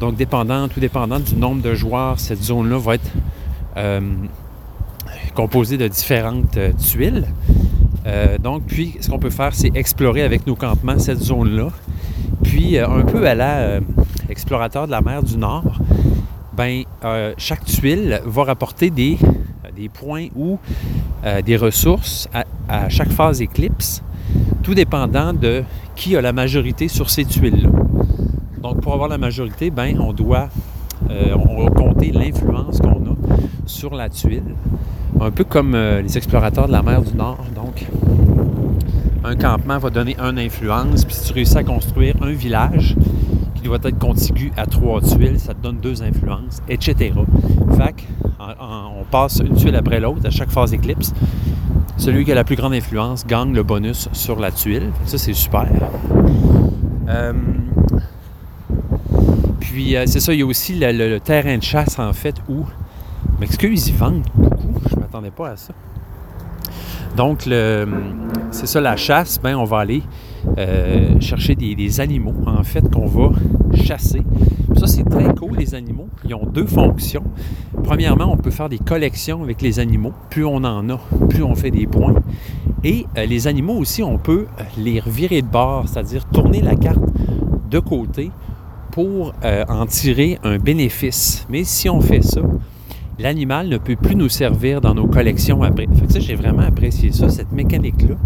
Donc, dépendant, tout dépendant du nombre de joueurs, cette zone-là va être euh, composée de différentes euh, tuiles. donc, puis, ce qu'on peut faire, c'est explorer avec nos campements cette zone-là. Puis, un peu à la explorateur de la mer du Nord, ben, chaque tuile va rapporter des des points ou euh, des ressources à, chaque phase éclipse, tout dépendant de qui a la majorité sur ces tuiles-là. Donc, pour avoir la majorité, ben, on doit euh, on compter l'influence qu'on a sur la tuile, un peu comme euh, les explorateurs de la mer du Nord. Donc, un campement va donner une influence, puis si tu réussis à construire un village, doit être contigu à trois tuiles, ça te donne deux influences, etc. Fait on passe une tuile après l'autre à chaque phase éclipse. Celui qui a la plus grande influence gagne le bonus sur la tuile. Ça, c'est super. Euh, puis, euh, c'est ça, il y a aussi le, terrain de chasse, en fait, où, m'excuse, ils vendent beaucoup. Je m'attendais pas à ça. Donc, c'est ça, la chasse, ben, on va aller euh, chercher des, animaux, en fait, qu'on va chasser. Ça, c'est très cool, les animaux. Ils ont deux fonctions. Premièrement, on peut faire des collections avec les animaux. Plus on en a, plus on fait des points. Et euh, les animaux aussi, on peut les revirer de bord, c'est-à-dire tourner la carte de côté pour euh, en tirer un bénéfice. Mais si on fait ça, l'animal ne peut plus nous servir dans nos collections après. Ça, j'ai vraiment apprécié ça, cette mécanique-là,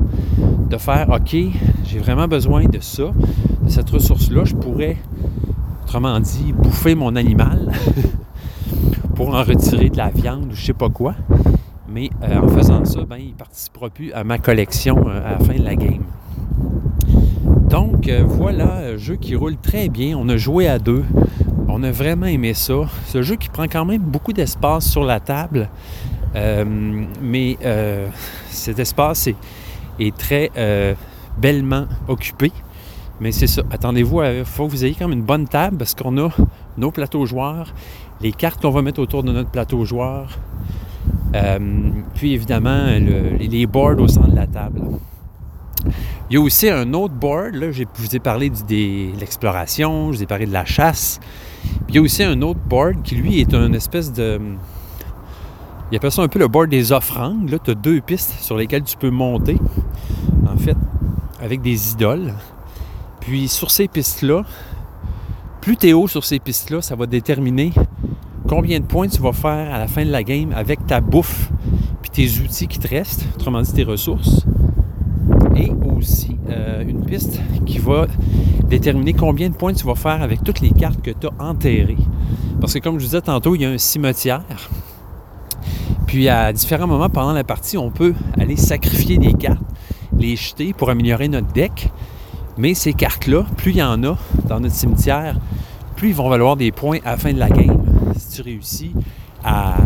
de faire, OK, j'ai vraiment besoin de ça, de cette ressource-là, je pourrais, autrement dit, bouffer mon animal pour en retirer de la viande ou je sais pas quoi. Mais euh, en faisant ça, ben, il participera plus à ma collection euh, à la fin de la game. Donc euh, voilà, un jeu qui roule très bien. On a joué à deux. On a vraiment aimé ça. Ce jeu qui prend quand même beaucoup d'espace sur la table, mais cet espace est, très euh, bellement occupé. Mais c'est ça. Attendez-vous, il faut que vous ayez même une bonne table parce qu'on a nos plateaux joueurs, les cartes qu'on va mettre autour de notre plateau joueur, puis évidemment les boards au centre de la table. Il y a aussi un autre board, là, je vous ai parlé de l'exploration, je vous ai parlé de la chasse. Il y a aussi un autre board qui, lui, est un espèce de... Il appelle ça un peu le board des offrandes. Là, tu as deux pistes sur lesquelles tu peux monter, en fait, avec des idoles. Puis sur ces pistes-là, plus tu es haut sur ces pistes-là, ça va déterminer combien de points tu vas faire à la fin de la game avec ta bouffe puis tes outils qui te restent, autrement dit tes ressources et aussi euh, une piste qui va déterminer combien de points tu vas faire avec toutes les cartes que tu as enterrées. Parce que comme je vous disais tantôt, il y a un cimetière. Puis à différents moments pendant la partie, on peut aller sacrifier des cartes, les jeter pour améliorer notre deck. Mais ces cartes-là, plus il y en a dans notre cimetière, plus ils vont valoir des points à la fin de la game. Si tu réussis à...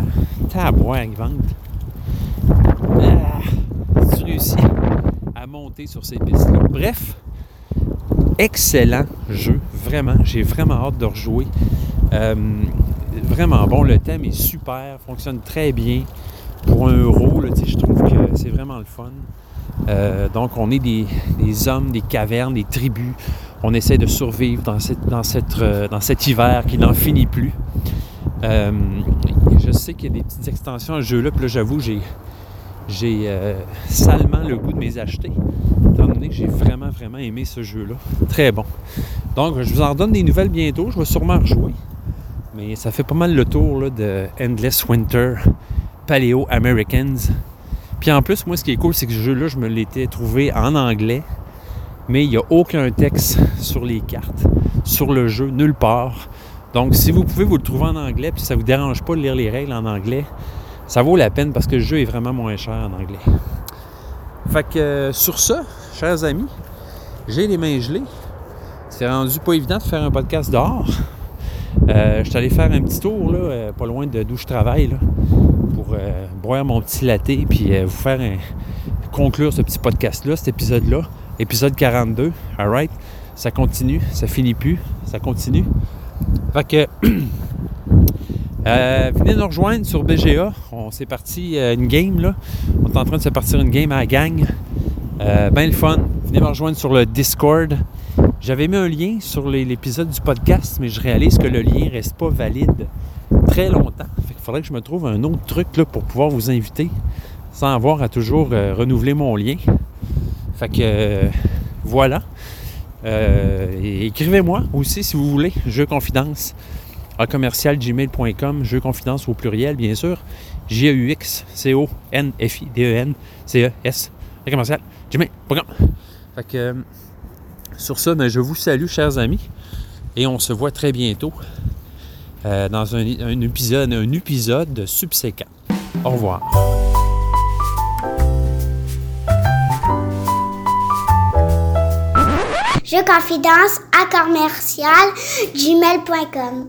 Tabouin, vente. Ah, si tu réussis monter sur ces pistes-là. Bref, excellent jeu, vraiment. J'ai vraiment hâte de rejouer. Euh, vraiment bon, le thème est super, fonctionne très bien. Pour un euro, je trouve que c'est vraiment le fun. Euh, donc, on est des, hommes, des cavernes, des tribus. On essaie de survivre dans, euh, cet hiver qui n'en finit plus. je sais qu'il y a des petites extensions à ce jeu-là, puis là, j'avoue, j'ai j'ai euh, salement le goût de mes acheter, étant donné que j'ai vraiment, vraiment aimé ce jeu-là. Très bon. Donc, je vous en donne des nouvelles bientôt. Je vais sûrement rejouer. Mais ça fait pas mal le tour là, de Endless Winter Paleo Americans. Puis en plus, moi, ce qui est cool, c'est que ce jeu-là, je me l'étais trouvé en anglais. mais il n'y a aucun texte sur les cartes, sur le jeu, nulle part. Donc, si vous pouvez vous le trouver en anglais, puis ça ne vous dérange pas de lire les règles en anglais, ça vaut la peine parce que le jeu est vraiment moins cher en anglais. Fait que euh, sur ça, chers amis, j'ai les mains gelées. C'est rendu pas évident de faire un podcast dehors. Euh, je suis allé faire un petit tour, là, euh, pas loin de d'où je travaille, pour euh, boire mon petit latte puis vous faire conclure ce petit podcast-là, cet épisode-là. Épisode 42, alright? Ça continue, ça finit plus, ça continue. Fait que venez nous rejoindre sur BGA. On s'est parti une game là. On est en train de se partir une game à la gang. ben le fun. Venez me rejoindre sur le Discord. J'avais mis un lien sur l'épisode du podcast, mais je réalise que le lien reste pas valide très longtemps. Il faudrait que je me trouve un autre truc là, pour pouvoir vous inviter sans avoir à toujours euh, renouveler mon lien. Fait que euh, voilà. Euh, écrivez-moi aussi si vous voulez. Jeu confidence à commercial gmail.com. Jeu confidence au pluriel, bien sûr. J-E-U-X C-O-N-F-I-D-E-N C-E-S. commercial gmail.com. Fait que sur ben, je vous salue, chers amis, et on se voit très bientôt euh, dans un, épisode, un épisode subséquent. Au revoir. Je confidence à commercial gmail.com.